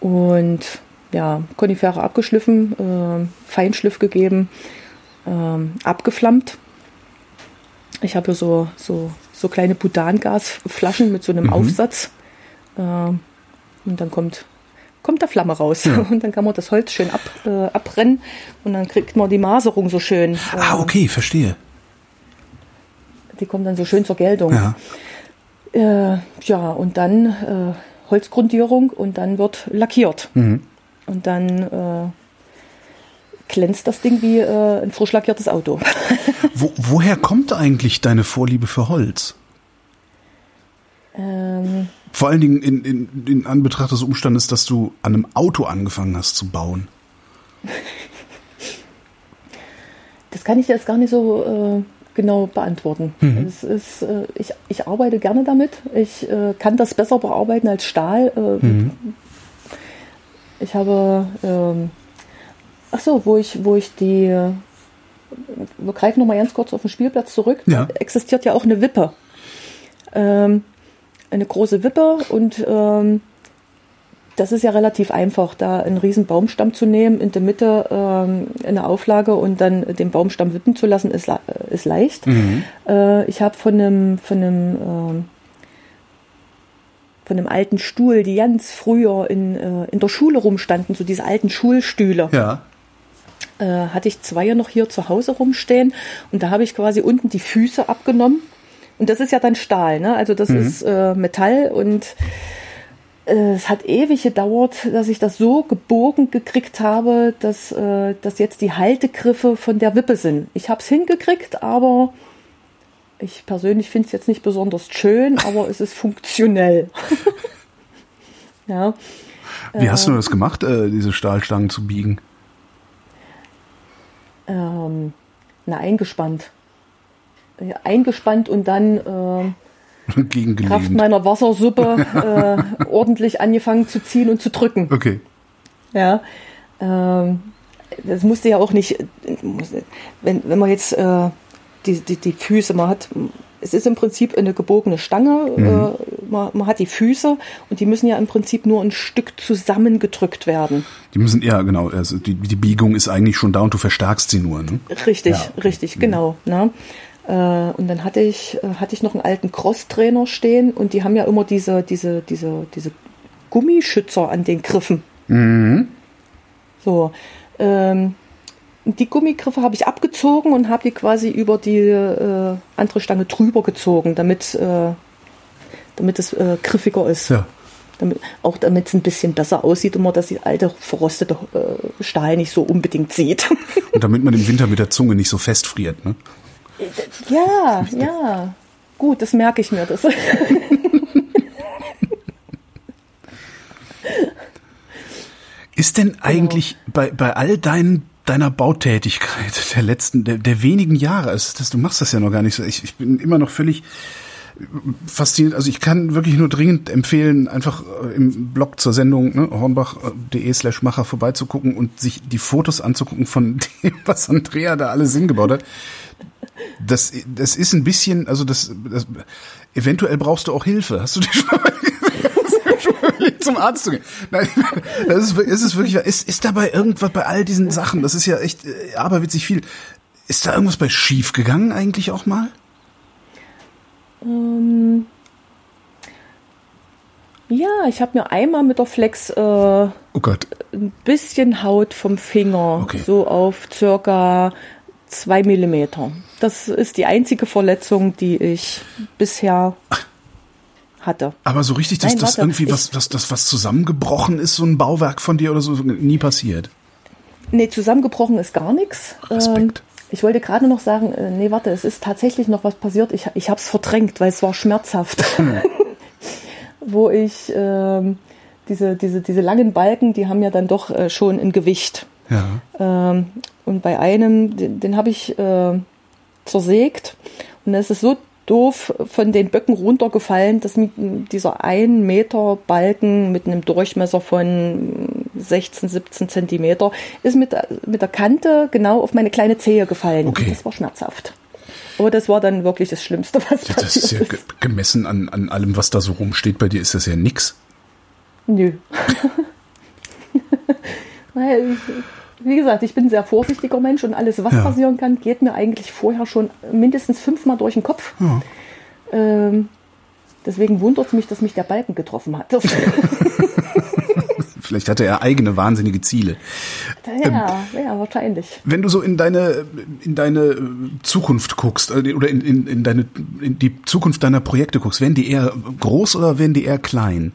Und ja, Konifere abgeschliffen, äh, Feinschliff gegeben, ähm, abgeflammt. Ich habe hier so, so, so kleine Butangasflaschen mit so einem Aufsatz. Ähm, und dann kommt, kommt da Flamme raus. Und dann kann man das Holz schön ab, äh, abbrennen und dann kriegt man die Maserung so schön. Äh, Ah, okay, verstehe. Die kommt dann so schön zur Geltung. Ja. Äh, ja, und dann äh, Holzgrundierung und dann wird lackiert. Und dann äh, glänzt das Ding wie äh, ein frisch lackiertes Auto. Wo, woher kommt eigentlich deine Vorliebe für Holz? ähm, Vor allen Dingen in, in, in Anbetracht des Umstandes, dass du an einem Auto angefangen hast zu bauen. das kann ich jetzt gar nicht so äh, genau beantworten. Es ist, äh, ich, ich arbeite gerne damit. Ich äh, kann das besser bearbeiten als Stahl. Äh, Ich habe, ähm, ach so, wo ich, wo ich die, wir greifen noch mal ganz kurz auf den Spielplatz zurück. Ja. Da existiert ja auch eine Wippe. Ähm, eine große Wippe und ähm, das ist ja relativ einfach, da einen riesen Baumstamm zu nehmen, in der Mitte ähm, eine Auflage und dann den Baumstamm wippen zu lassen, ist, ist leicht. Äh, ich habe von einem, von einem ähm, von einem alten Stuhl, die ganz früher in, äh, in der Schule rumstanden, so diese alten Schulstühle Ja. äh, hatte ich zwei noch hier zu Hause rumstehen und da habe ich quasi unten die Füße abgenommen. Und das ist ja dann Stahl, ne? Also das ist äh, Metall und es hat ewig gedauert, dass ich das so gebogen gekriegt habe, dass, äh, dass jetzt die Haltegriffe von der Wippe sind. Ich habe es hingekriegt, aber ich persönlich finde es jetzt nicht besonders schön, aber es ist funktionell. ja. Wie hast du das gemacht, äh, diese Stahlstangen zu biegen? ähm, na, eingespannt. Eingespannt und dann äh, Kraft Gegengelehnt. meiner Wassersuppe äh, ordentlich angefangen zu ziehen und zu drücken. Okay. Ja. Ähm, das musste ja auch nicht, wenn, wenn man jetzt äh, die, die, die Füße, man hat, es ist im Prinzip eine gebogene Stange, äh, man, man hat die Füße und die müssen ja im Prinzip nur ein Stück zusammengedrückt werden. Die müssen, ja, genau. Also die, die Biegung ist eigentlich schon da und du verstärkst sie nur. Ne? Richtig, Ja. richtig, genau. Ne? Äh, und dann hatte ich, äh, hatte ich noch einen alten Cross-Trainer stehen und die haben ja immer diese, diese, diese, diese Gummischützer an den Griffen. So. Ähm, die Gummigriffe habe ich abgezogen und habe die quasi über die äh, andere Stange drüber gezogen, damit, äh, damit es äh, griffiger ist. Ja. Damit, auch damit es ein bisschen besser aussieht und man das alte verrostete äh, Stahl nicht so unbedingt sieht. Und damit man im Winter mit der Zunge nicht so festfriert. Ne? Ja, ja. Gut, das merke ich mir. Das. Ist denn eigentlich bei, bei all deinen deiner Bautätigkeit der letzten, der, der wenigen Jahre, also das, du machst das ja noch gar nicht so, ich, ich bin immer noch völlig fasziniert. Also ich kann wirklich nur dringend empfehlen, einfach äh, im Blog zur Sendung ne, hornbach.de slash Macher vorbeizugucken und sich die Fotos anzugucken von dem, was Andrea da alles hingebaut hat. Das, das ist ein bisschen, also das, das eventuell brauchst du auch Hilfe. Hast du dir schon mal, zum Arzt zu gehen. Nein, das ist, ist es wirklich, ist, ist dabei irgendwas bei all diesen Sachen, das ist ja echt äh, aberwitzig viel. Ist da irgendwas bei schief gegangen eigentlich auch mal? Ähm, ja, ich habe mir einmal mit der Flex äh, Oh Gott. ein bisschen Haut vom Finger, Okay. so auf circa zwei Millimeter. Das ist die einzige Verletzung, die ich bisher hatte. Aber so richtig, dass Nein, das irgendwie ich- was, dass das was zusammengebrochen ist, so ein Bauwerk von dir oder so, nie passiert. Nee, zusammengebrochen ist gar nichts. Respekt. Ähm, ich wollte gerade noch sagen, äh, nee, warte, es ist tatsächlich noch was passiert. Ich, ich habe es verdrängt, weil es war schmerzhaft. Wo ich ähm, diese, diese, diese langen Balken, die haben ja dann doch äh, schon ein Gewicht. Ja. Ähm, und bei einem, den, den habe ich äh, zersägt. Und es ist so doof von den Böcken runtergefallen, dass dieser 1 Meter Balken mit einem Durchmesser von 16, 17 Zentimeter ist mit, mit der Kante genau auf meine kleine Zehe gefallen. Okay. Und das war schmerzhaft. Aber das war dann wirklich das Schlimmste, was Ja, das ist passiert ja ist. ge- gemessen an, an allem, was da so rumsteht bei dir, ist das ja nix. Nö. Wie gesagt, ich bin ein sehr vorsichtiger Mensch und alles, was Ja. passieren kann, geht mir eigentlich vorher schon mindestens fünfmal durch den Kopf. Ähm, deswegen wundert es mich, dass mich der Balken getroffen hat. Vielleicht hatte er eigene wahnsinnige Ziele. ja, ja, wahrscheinlich. Wenn du so in deine in deine äh, Zukunft guckst äh, oder in, in, in deine in die Zukunft deiner Projekte guckst, werden die eher groß oder werden die eher klein?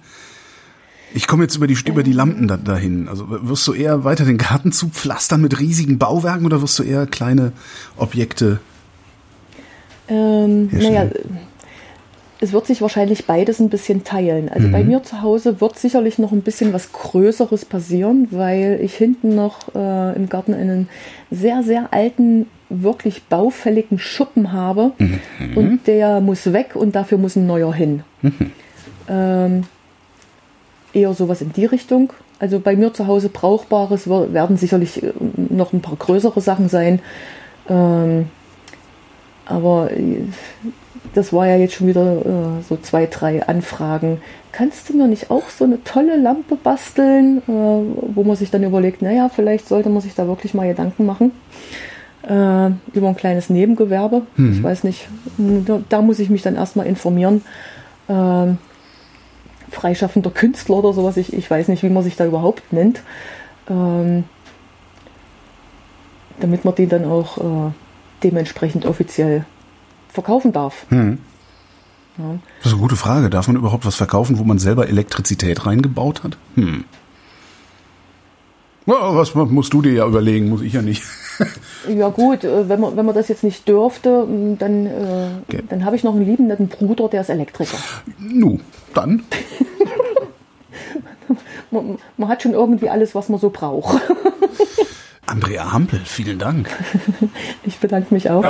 Ich komme jetzt über die über die Lampen da, dahin. Also wirst du eher weiter den Garten zupflastern mit riesigen Bauwerken oder wirst du eher kleine Objekte? Ähm, Ja, naja, es wird sich wahrscheinlich beides ein bisschen teilen. Also Mhm. bei mir zu Hause wird sicherlich noch ein bisschen was Größeres passieren, weil ich hinten noch äh, im Garten einen sehr, sehr alten, wirklich baufälligen Schuppen habe. Mhm. Und der muss weg und dafür muss ein neuer hin. Ähm, eher sowas in die Richtung. Also bei mir zu Hause Brauchbares wer- werden sicherlich äh, noch ein paar größere Sachen sein. Ähm, aber äh, das war ja jetzt schon wieder äh, so zwei, drei Anfragen. Kannst du mir nicht auch so eine tolle Lampe basteln, äh, wo man sich dann überlegt, naja, vielleicht sollte man sich da wirklich mal Gedanken machen. Äh, über ein kleines Nebengewerbe. Ich weiß nicht, da, da muss ich mich dann erstmal informieren. Ähm, freischaffender Künstler oder sowas, ich, ich weiß nicht, wie man sich da überhaupt nennt. Ähm, damit man den dann auch äh, dementsprechend offiziell verkaufen darf. Hm. Ja. Das ist eine gute Frage. Darf man überhaupt was verkaufen, wo man selber Elektrizität reingebaut hat? Hm. Ja, was musst du dir ja überlegen, muss ich ja nicht. Ja gut, äh, wenn man, wenn man das jetzt nicht dürfte, dann, äh, Okay. dann habe ich noch einen lieben netten Bruder, der ist Elektriker. Nu, dann. Man, man hat schon irgendwie alles, was man so braucht. Andrea Hampel, vielen Dank. Ich bedanke mich auch.